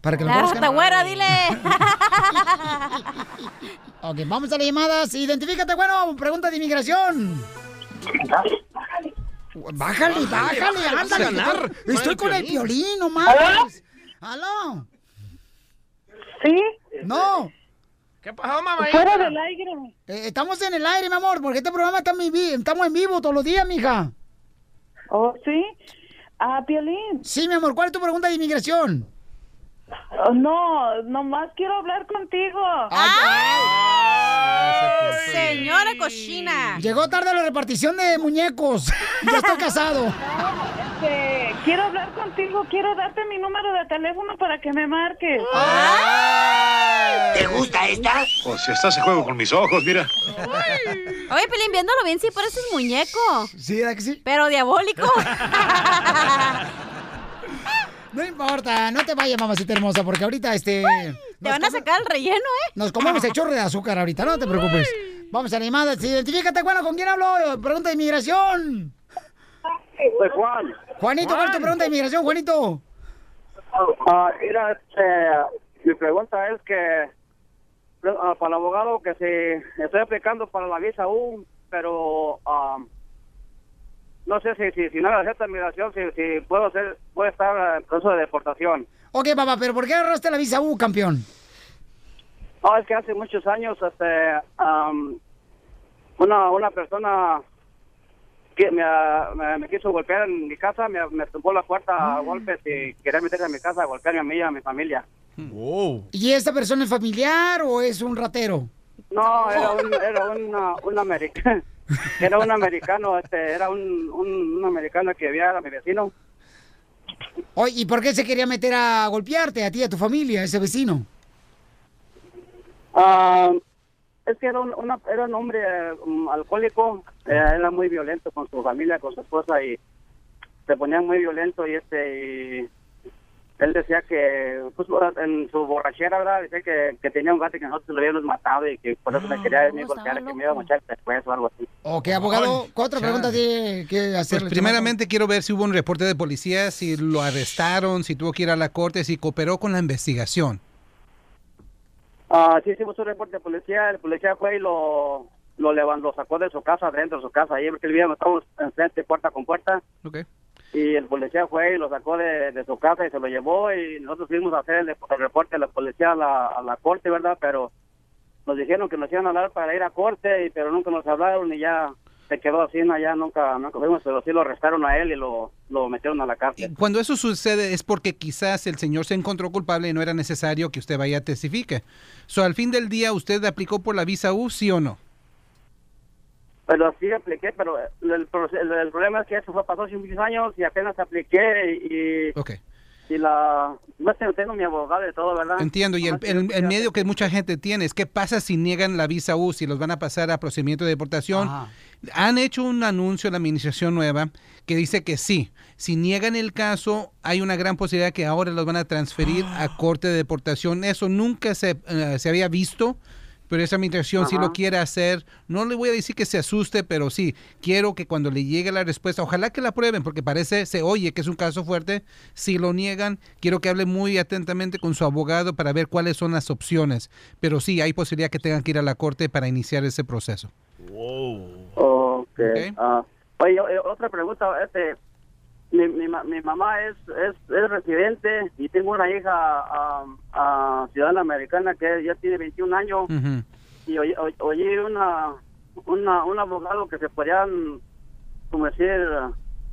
Para que lo La conozcan. rata güera, dile. Ok, vamos a las llamadas. Identifícate, bueno, pregunta de inmigración. Bájale, bájale, bájale, ándale. ganar Estoy con el violín, no mames. ¿Aló? ¿Sí? No. ¿Qué pasó, mamá? Fuera del aire. Eh, estamos en el aire, mi amor, porque este programa está en vi- estamos en vivo todos los días, mija. ¿Oh, sí? Ah, Piolín. Sí, mi amor, ¿cuál es tu pregunta de inmigración? Oh, no, nomás quiero hablar contigo. Señora cochina. Llegó tarde la repartición de muñecos. ya estoy casado. Este, quiero hablar contigo, quiero darte mi número de teléfono para que me marques. ¿Te gusta esta? Pues si estás a juego con mis ojos, mira. Oye, Pelín, viéndolo bien, sí pareces muñeco. Sí, ¿verdad que sí? Pero diabólico. No importa, no te vayas, mamacita hermosa, porque ahorita este. Te van a sacar el relleno, ¿eh? Nos comemos el chorro de azúcar ahorita, no te preocupes. Vamos a. Sí, Identifícate, bueno, ¿con quién hablo? Pregunta de inmigración. Soy Juan. Juanito, ¿cuál es tu pregunta de inmigración, Juanito? Ah, mira, este, mi pregunta es que ah, para el abogado que si estoy aplicando para la visa U, pero ah, no sé si, si, si no me acepta migración, si, si puedo ser, puede estar en proceso de deportación. Ok, papá, pero ¿por qué agarraste la visa U, campeón? No, es que hace muchos años, este, am, una, una persona que me, me, me quiso golpear en mi casa, me, me tumbó la puerta a golpes y quería meterse en mi casa a golpearme a mí y a mi familia. ¿Y esta persona es familiar o es un ratero? No, era un, era una, un americano, era un americano, este, era un, un, un americano que había, era mi vecino. Oye, ¿y por qué se quería meter a golpearte a ti a tu familia, ese vecino? Ah, es que era un, una- era un hombre eh, um, alcohólico, eh, era muy violento con su familia, con su esposa y se ponía muy violento y este y él decía que pues, en su borrachera, ¿verdad? Decía que, que tenía un gato y que nosotros lo habíamos matado y que por eso me quería venir a golpear, que me iba a mochar después o algo así. Ok, abogado, ¿cuántas preguntas tiene que Pues hacerle? primeramente quiero ver si hubo un reporte de policía, si lo arrestaron, si tuvo que ir a la corte, si cooperó con la investigación. Ah, sí hicimos un reporte de policía, el policía fue y lo lo levantó, lo sacó de su casa, dentro de su casa, ahí porque vivíamos, estábamos enfrente, puerta con puerta, Ok. Y el policía fue y lo sacó de, de su casa y se lo llevó y nosotros fuimos a hacer el, reporte de la policía a la, a la corte, ¿verdad? Pero nos dijeron que nos iban a hablar para ir a corte, y, pero nunca nos hablaron y ya se quedó así, ¿no? ya nunca, nunca fuimos, pero sí lo arrestaron a él y lo, lo metieron a la cárcel. Cuando eso sucede es porque quizás el señor se encontró culpable y no era necesario que usted vaya a testifique. So, al fin del día, ¿usted aplicó por la visa U, sí o no? Pero sí apliqué, pero el, el- el problema es que eso fue pasó hace muchos años y apenas apliqué y, Ok. y la... Pues tengo mi abogado y todo, ¿verdad? Entiendo, y el, el- el miedo que mucha gente tiene es qué pasa si niegan la visa U, si los van a pasar a procedimiento de deportación. Han hecho un anuncio la administración nueva que dice que sí, si niegan el caso, hay una gran posibilidad que ahora los van a transferir a corte de deportación. Eso nunca se, eh, se había visto. Pero esa administración sí Ajá. lo quiere hacer. No le voy a decir que se asuste, pero sí, quiero que cuando le llegue la respuesta, ojalá que la prueben, porque parece, se oye que es un caso fuerte. Si lo niegan, quiero que hable muy atentamente con su abogado para ver cuáles son las opciones. Pero sí, hay posibilidad que tengan que ir a la corte para iniciar ese proceso. Ok. Ah, oye, oye, otra pregunta, este, mi, mi, mi mamá es, es, es residente y tengo una hija ah, ah, ciudadana americana que ya tiene 21 años. Y oí, oí- oí una, una, un abogado que se podían, como decir,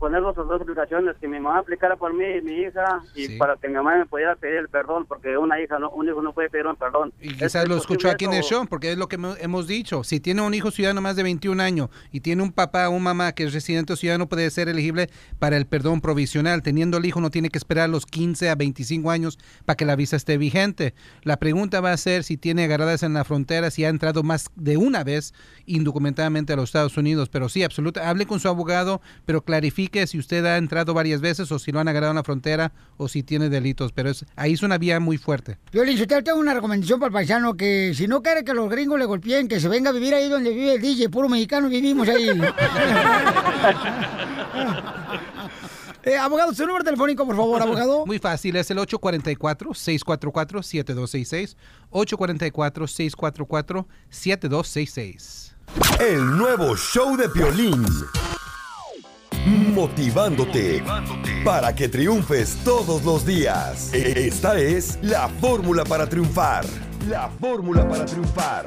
poner las dos aplicaciones, que mi mamá aplicara por mí y mi hija y Sí. para que mi mamá me pudiera pedir el perdón, porque una hija, no, un hijo no puede pedir un perdón. Y ¿Es- quizás es lo escuchó aquí en el show, porque es lo que hemos- hemos dicho. Si tiene un hijo ciudadano más de 21 años y tiene un papá o una mamá que es residente o ciudadano, puede ser elegible para el perdón provisional. Teniendo el hijo, no tiene que esperar los 15 a 25 años para que la visa esté vigente. La pregunta va a ser si tiene agarradas en la frontera, si ha entrado más de una vez indocumentadamente a los Estados Unidos. Pero sí, absoluta. Hable con su abogado, pero clarifique si usted ha entrado varias veces o si lo han agarrado en la frontera o si tiene delitos. Pero es, ahí es una vía muy fuerte. Violín, yo tengo una recomendación para el paisano que si no quiere que los gringos le golpeen, que se venga a vivir ahí donde vive el DJ, puro mexicano vivimos ahí. Eh, abogado, su número telefónico, por favor, abogado. Muy fácil, es el 844-644-7266. 844-644-7266. El nuevo show de Piolín. Motivándote para que triunfes todos los días. Esta es la fórmula para triunfar. La fórmula para triunfar.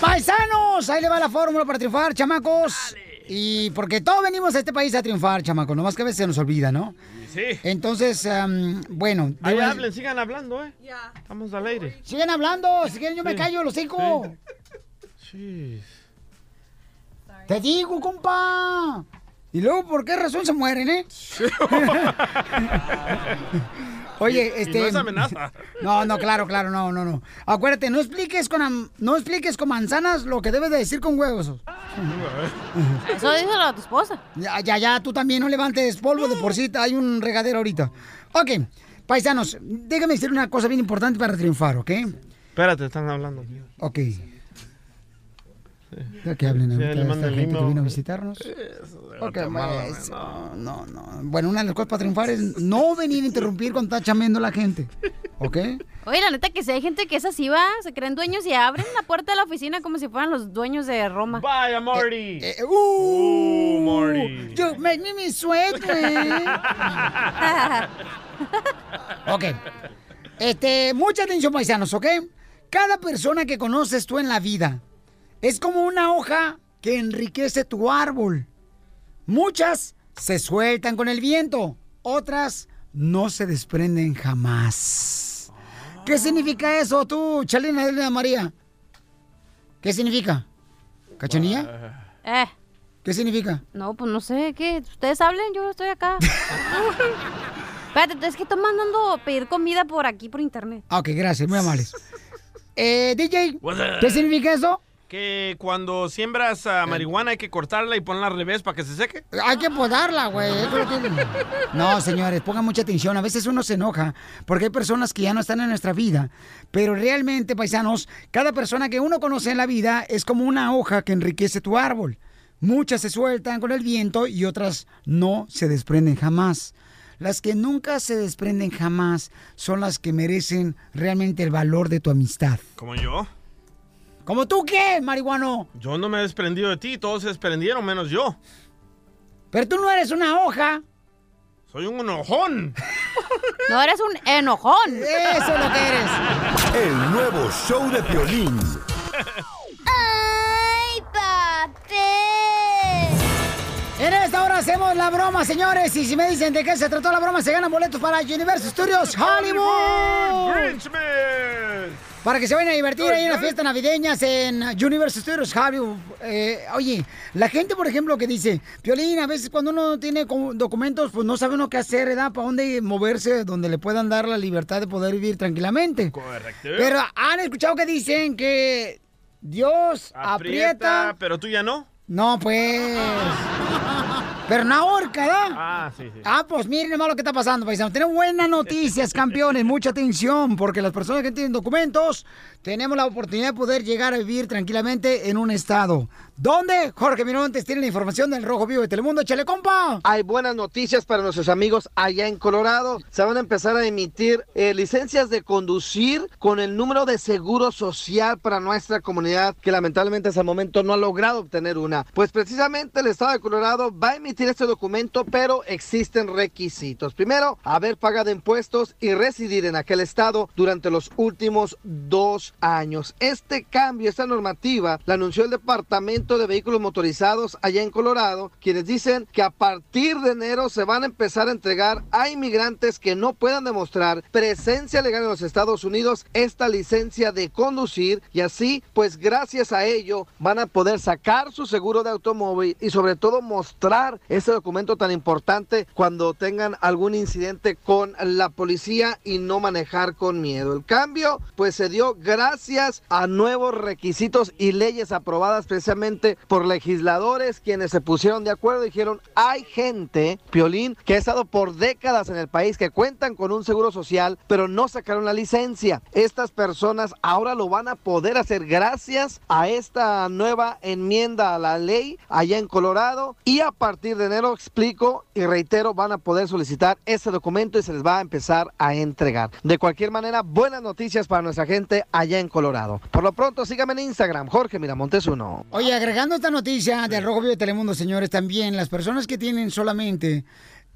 Paisanos, ahí le va la fórmula para triunfar, chamacos. Y porque todos venimos a este país a triunfar, chamacos, nomás que a veces se nos olvida, ¿no? Sí. Entonces, am, bueno. Ahí debo- hablen, sigan hablando, ¿eh? Estamos al aire. Siguen hablando, si quieren yo me callo, los cinco. Sí. Te digo, compa. Y luego, ¿por qué razón se mueren, eh? Oye, Y- y este. no es amenaza. No, no, claro, claro, no, no, no. Acuérdate, no expliques con am- no expliques con manzanas lo que debes de decir con huevos. Eso díselo a tu esposa. Ya, ya, ya, tú también no levantes polvo de por sí, hay un regadero ahorita. Ok, paisanos, déjame decir una cosa bien importante para triunfar, ¿ok? Espérate, están hablando. Ok. Ya que hablen Sí, ahorita le esta gente que vino a visitarnos. Ok, Guatemala, pues, no, no, no. Bueno, una de las cosas para triunfar es no venir a interrumpir cuando está chameando la gente. ¿Ok? Oye, la neta que si hay gente que es así, va, se creen dueños y abren la puerta de la oficina como si fueran los dueños de Roma. Vaya, Marty. uh, Marty. You make me me sweat, güey. Ok. Este, mucha atención, paisanos, ¿ok? Cada persona que conoces tú en la vida es como una hoja que enriquece tu árbol. Muchas se sueltan con el viento, otras no se desprenden jamás. ¿Qué significa eso tú, Chalina Elena María? ¿Qué significa? ¿Cachanilla? Eh, ¿Qué significa? no, pues no sé, ¿qué? Ustedes hablen, yo estoy acá. Espérate, es que estoy mandando a pedir comida por aquí, por internet. Ah, Ok, gracias, muy amables. Eh, DJ? ¿qué significa eso? Que cuando siembras ah, marihuana hay que cortarla y ponerla al revés para que se seque. Hay que podarla, güey. No, señores, pongan mucha atención. A veces uno se enoja porque hay personas que ya no están en nuestra vida. Pero realmente, paisanos, cada persona que uno conoce en la vida es como una hoja que enriquece tu árbol. Muchas se sueltan con el viento y otras no se desprenden jamás. Las que nunca se desprenden jamás son las que merecen realmente el valor de tu amistad. Como yo. ¿Como tú qué, marihuano? Yo no me he desprendido de ti, todos se desprendieron menos yo. Pero tú no eres una hoja. Soy un enojón. No, eres un enojón. Eso es lo que eres. El nuevo show de Piolín. ¡Ay, papel! En esta hora hacemos la broma, señores. Y si me dicen de qué se trató la broma, se ganan boletos para Universal Studios Hollywood. Para que se vayan a divertir ahí en las fiestas navideñas en Universal Studios Hollywood. Eh, oye, la gente, por ejemplo, que dice, Piolín, a veces cuando uno no tiene documentos, pues no sabe uno qué hacer, ¿verdad? Para dónde moverse, donde le puedan dar la libertad de poder vivir tranquilamente. Correcto. Pero han escuchado que dicen que Dios aprieta. Aprieta, pero tú ya no. No, pues. Pero no ahorca, ¿verdad? Ah, sí, sí. Ah, pues miren nomás lo que está pasando, paisano. Tenemos buenas noticias, campeones. Mucha atención, porque las personas que tienen documentos tenemos la oportunidad de poder llegar a vivir tranquilamente en un estado. ¿Dónde? Jorge Mirontes tiene la información del Rojo Vivo de Telemundo. ¡Échale, compa! Hay buenas noticias para nuestros amigos allá en Colorado. Se van a empezar a emitir eh, licencias de conducir con el número de seguro social para nuestra comunidad, que lamentablemente hasta el momento no ha logrado obtener una. Pues precisamente el estado de Colorado va a emitir este documento, pero existen requisitos. Primero, haber pagado impuestos y residir en aquel estado durante los últimos dos años. Este cambio, esta normativa, la anunció el Departamento de Vehículos Motorizados allá en Colorado, quienes dicen que a partir de enero se van a empezar a entregar a inmigrantes que no puedan demostrar presencia legal en los Estados Unidos esta licencia de conducir y así, pues gracias a ello van a poder sacar su seguro de automóvil y sobre todo mostrar ese documento tan importante cuando tengan algún incidente con la policía y no manejar con miedo. El cambio pues se dio gracias a nuevos requisitos y leyes aprobadas precisamente por legisladores quienes se pusieron de acuerdo y dijeron hay gente, Piolín, que ha estado por décadas en el país que cuentan con un seguro social pero no sacaron la licencia. Estas personas ahora lo van a poder hacer gracias a esta nueva enmienda a la ley allá en Colorado y a partir de enero explico y reitero van a poder solicitar ese documento y se les va a empezar a entregar. De cualquier manera, buenas noticias para nuestra gente allá en Colorado. Por lo pronto, síganme en Instagram, Jorge Miramontes 1. Oye, agregando esta noticia del Rojo Vivo de Telemundo, señores, también las personas que tienen solamente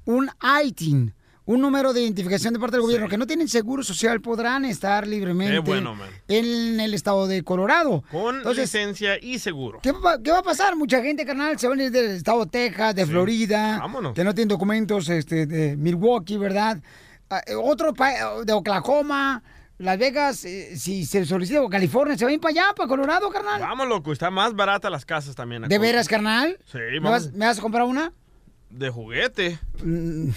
un ITIN, un número de identificación de parte del gobierno, que no tienen seguro social, podrán estar libremente bueno, en el estado de Colorado. Con Entonces, licencia y seguro. ¿Qué va, qué va a pasar? Mucha gente, carnal, se va a venir del estado de Texas, de Florida, Vámonos. que no tienen documentos este, de Milwaukee, ¿verdad? Eh, otro de Oklahoma, Las Vegas, eh, si se solicita o California, se va a ir para allá, para Colorado, carnal. Vamos, loco. Está más barata las casas también. ¿De veras, carnal? Sí, ¿Me vamos. vas, me vas a comprar una? De juguete. Mm,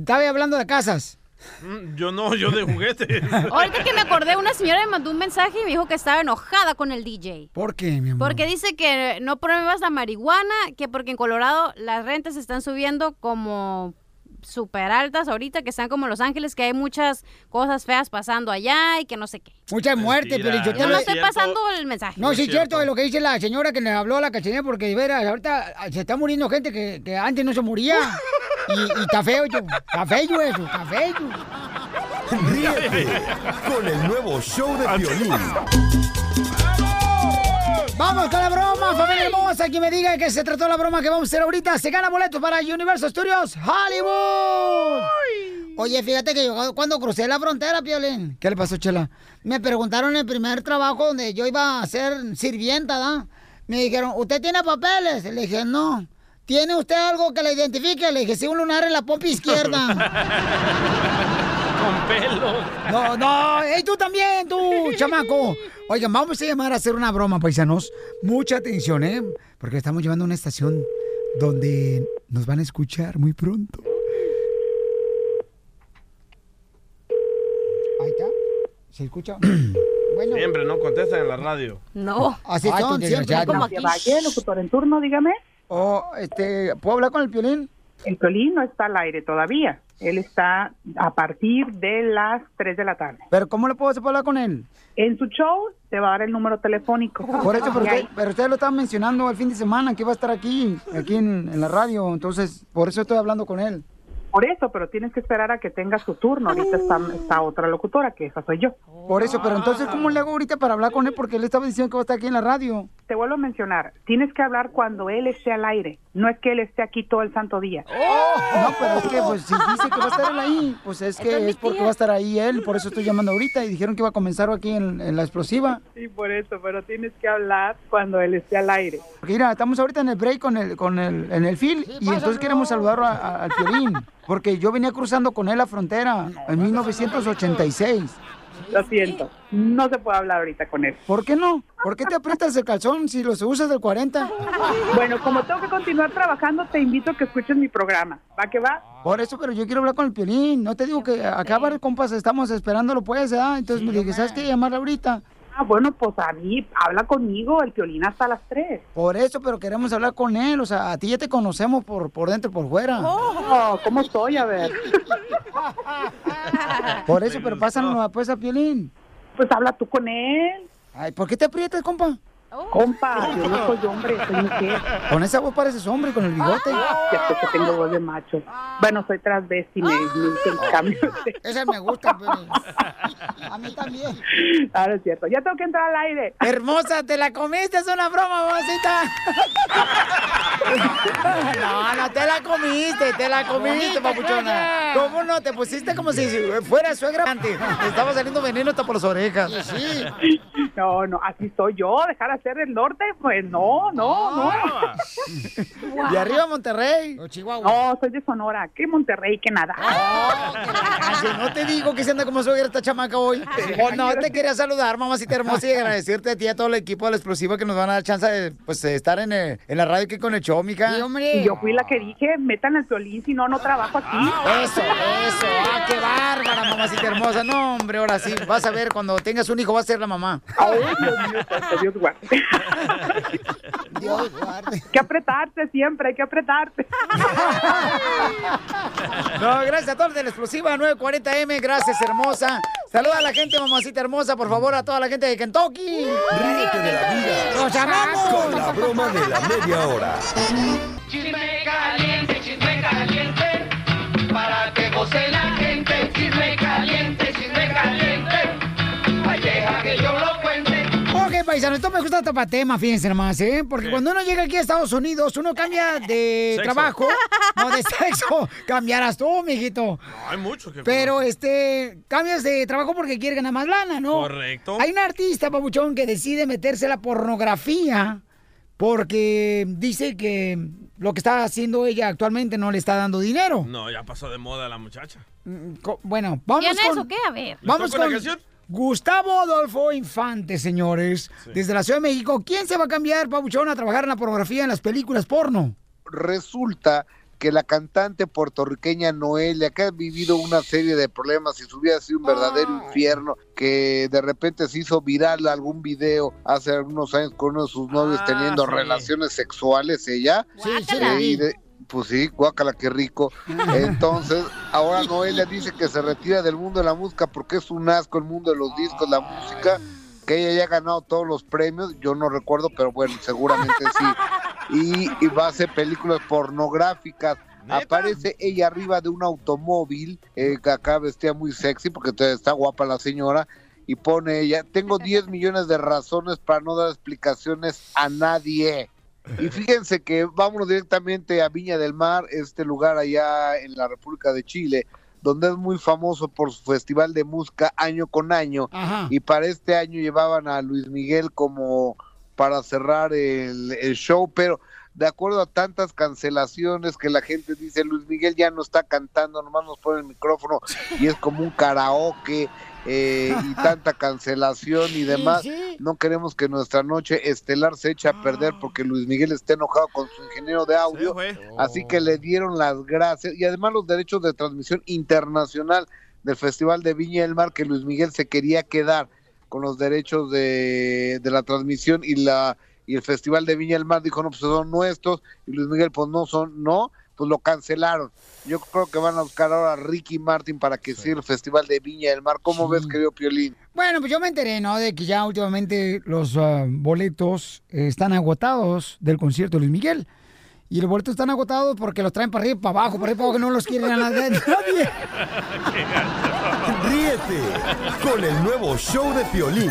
Estaba hablando de casas. Mm, Yo no, yo de juguete. Ahorita que me acordé, una señora me mandó un mensaje y me dijo que estaba enojada con el DJ. ¿Por qué, mi amor? Porque dice que no pruebas la marihuana, que porque en Colorado las rentas están subiendo como súper altas ahorita, que están como Los Ángeles, que hay muchas cosas feas pasando allá y que no sé qué. Mucha muerte, pero yo Yo no estoy pasando el mensaje. No, sí, es cierto, es lo que dice la señora que le habló a la cachanilla, porque de veras, ahorita se está muriendo gente que, que antes no se moría. Y, y está feo, yo. Está feo eso, está feo. Ríete con el nuevo show de violín. Vamos con la broma, familia hermosa. Quien me diga que se trató la broma que vamos a hacer ahorita, se gana boletos para Universal Studios Hollywood. Oye, fíjate que yo cuando crucé la frontera, Piolín. ¿Qué le pasó, Chela? Me preguntaron el primer trabajo donde yo iba a ser sirvienta, ¿da? Me dijeron, ¿usted tiene papeles? Le dije, no. ¿Tiene usted algo que le identifique? Le dije, sí, un lunar en la pompa izquierda. Con pelo. No, no, ¡Ey, tú también, tú, chamaco! Oigan, vamos a llamar a hacer una broma, paisanos. Mucha atención, ¿eh? Porque estamos llevando a una estación donde nos van a escuchar muy pronto. Ahí está. ¿Se escucha? bueno. Siempre no contestan en la radio. No. Así Ay, son, siempre. desgraciado. Como aquí. Valle, locutor en turno, dígame. Oh, este, ¿puedo hablar con el Piolín? El Piolín no está al aire todavía. Él está a partir de las 3 de la tarde. ¿Pero cómo le puedo hacer para hablar con él? En su show te va a dar el número telefónico. Por eso, pero usted, pero usted lo estaba mencionando el fin de semana, que iba a estar aquí, aquí en, en la radio. Entonces, por eso estoy hablando con él. Por eso, pero tienes que esperar a que tenga su turno. Ahorita está, está otra locutora, que esa soy yo. Por eso, pero entonces, ¿cómo le hago ahorita para hablar con él? Porque él estaba diciendo que va a estar aquí en la radio. Te vuelvo a mencionar, tienes que hablar cuando él esté al aire. No es que él esté aquí todo el santo día. No, pero es que, pues, si dice que va a estar él ahí, pues es que es porque va a estar ahí él. Por eso estoy llamando ahorita. Y dijeron que iba a comenzar aquí en, en la explosiva. Sí, por eso, pero tienes que hablar cuando él esté al aire. Porque mira, estamos ahorita en el break con el, con el, en el fil. y entonces queremos saludar a- a- al Piolín. Porque yo venía cruzando con él la frontera en 1986. Lo siento, no se puede hablar ahorita con él. ¿Por qué no? ¿Por qué te aprietas el calzón si los usas del 40? Bueno, como tengo que continuar trabajando, te invito a que escuches mi programa. ¿Va que va? Por eso, pero yo quiero hablar con el piolín. No te digo que acá, varios compas, estamos esperándolo, pues, ¿verdad? Entonces me dije, ¿sabes qué? Llamarle ahorita. Ah, bueno, pues a mí, habla conmigo, el violín hasta las 3. Por eso, pero queremos hablar con él. O sea, a ti ya te conocemos por, por dentro y por fuera. Oh, ¿cómo estoy? A ver. Por eso, pero pásanos pues a Piolín. Pues habla tú con él. Ay, ¿por qué te aprietas, compa? Compa, yo no soy hombre, soy mujer. Con esa voz pareces hombre, con el bigote. Ya sé que tengo voz de macho. Bueno, soy transvesti, me, me hice el cambio. Esa me gusta, Piolín. A mí también. Ah, no es cierto. Ya tengo que entrar al aire. Hermosa, ¿te la comiste? Es una broma, mamacita. No, no te la comiste, te la comiste, papuchona. ¿Cómo no? Te pusiste como si fuera suegra. Te estaba saliendo veneno hasta por las orejas. No, no, así soy yo. Dejar hacer el norte, pues no, no, no. Y arriba Monterrey. No, soy de Sonora. ¿Qué Monterrey? que nada. Ay, no te digo que se anda como suegra esta chamaca hoy. Oh, no, te quería saludar, mamacita hermosa, y agradecerte a ti y a todo el equipo de la explosiva que nos van a dar chance de pues, de estar en, el- en la radio aquí con el show, mija. Y yo fui la que dije, metan el violín, si no, no trabajo aquí. Eso, eso. Ah, qué bárbara, mamacita hermosa. No, hombre, ahora sí. Vas a ver, cuando tengas un hijo, vas a ser la mamá. Ay, Dios mío, Dios guarde. Dios guarde. Hay que apretarte siempre, hay que apretarte. No, gracias a todos de la explosiva 940M. Gracias, hermosa. Saluda a la gente, mamacita hermosa, por favor, a toda la gente de Kentucky. Ríete de la vida ¡Los amamos! con la broma de la media hora. Chisme caliente, chisme caliente, para que goce la paisano, esto me gusta para tema, fíjense nomás, ¿eh? Porque cuando uno llega aquí a Estados Unidos, uno cambia de Sexo. trabajo, no de sexo. Cambiarás tú, mijito. No, hay mucho que Pero, este, cambias de trabajo porque quieres ganar más lana, ¿no? Correcto. Hay un artista, papuchón, que decide meterse a la pornografía porque dice que lo que está haciendo ella actualmente no le está dando dinero. No, ya pasó de moda la muchacha. Mm, co- Bueno, vamos ¿Quién es con... o qué? A ver. Vamos toco la con canción? Gustavo Adolfo Infante, señores, desde la Ciudad de México. ¿Quién se va a cambiar, Pabuchón, a trabajar en la pornografía en las películas porno? resulta que la cantante puertorriqueña Noelia, que ha vivido una serie de problemas y su vida ha sido un verdadero infierno, que de repente se hizo viral algún video hace algunos años con uno de sus novios Ah, teniendo sí. relaciones sexuales ella. Sí, sí, Y de- pues sí, guácala, qué rico. Entonces, ahora Noelia dice que se retira del mundo de la música porque es un asco el mundo de los discos, la música, que ella ya ha ganado todos los premios, yo no recuerdo, pero bueno, seguramente sí. Y, y va a hacer películas pornográficas. Aparece ella arriba de un automóvil, eh, que acá vestía muy sexy porque está guapa la señora, y pone ella, tengo 10 millones de razones para no dar explicaciones a nadie. Y fíjense que vámonos directamente a Viña del Mar, este lugar allá en la República de Chile, donde es muy famoso por su festival de música año con año. Ajá. Y para este año llevaban a Luis Miguel como para cerrar el, el show, pero de acuerdo a tantas cancelaciones que la gente dice, Luis Miguel ya no está cantando, nomás nos pone el micrófono y es como un karaoke eh, y tanta cancelación y demás. No queremos que nuestra noche estelar se eche a perder porque Luis Miguel está enojado con su ingeniero de audio. Así que le dieron las gracias y además los derechos de transmisión internacional del Festival de Viña del Mar que Luis Miguel se quería quedar con los derechos de, de la transmisión y la y el Festival de Viña del Mar dijo no pues son nuestros y Luis Miguel pues no son no pues lo cancelaron yo creo que van a buscar ahora a Ricky Martin para que siga el Festival de Viña del Mar ¿cómo ves querido Piolín? Bueno, pues yo me enteré, ¿no? De que ya últimamente los ah, boletos eh, están agotados del concierto de Luis Miguel. Y los boletos están agotados porque los traen para arriba y para abajo, para arriba y para abajo, que no los quieren a nadie. nadie. Ríete con el nuevo show de Piolín.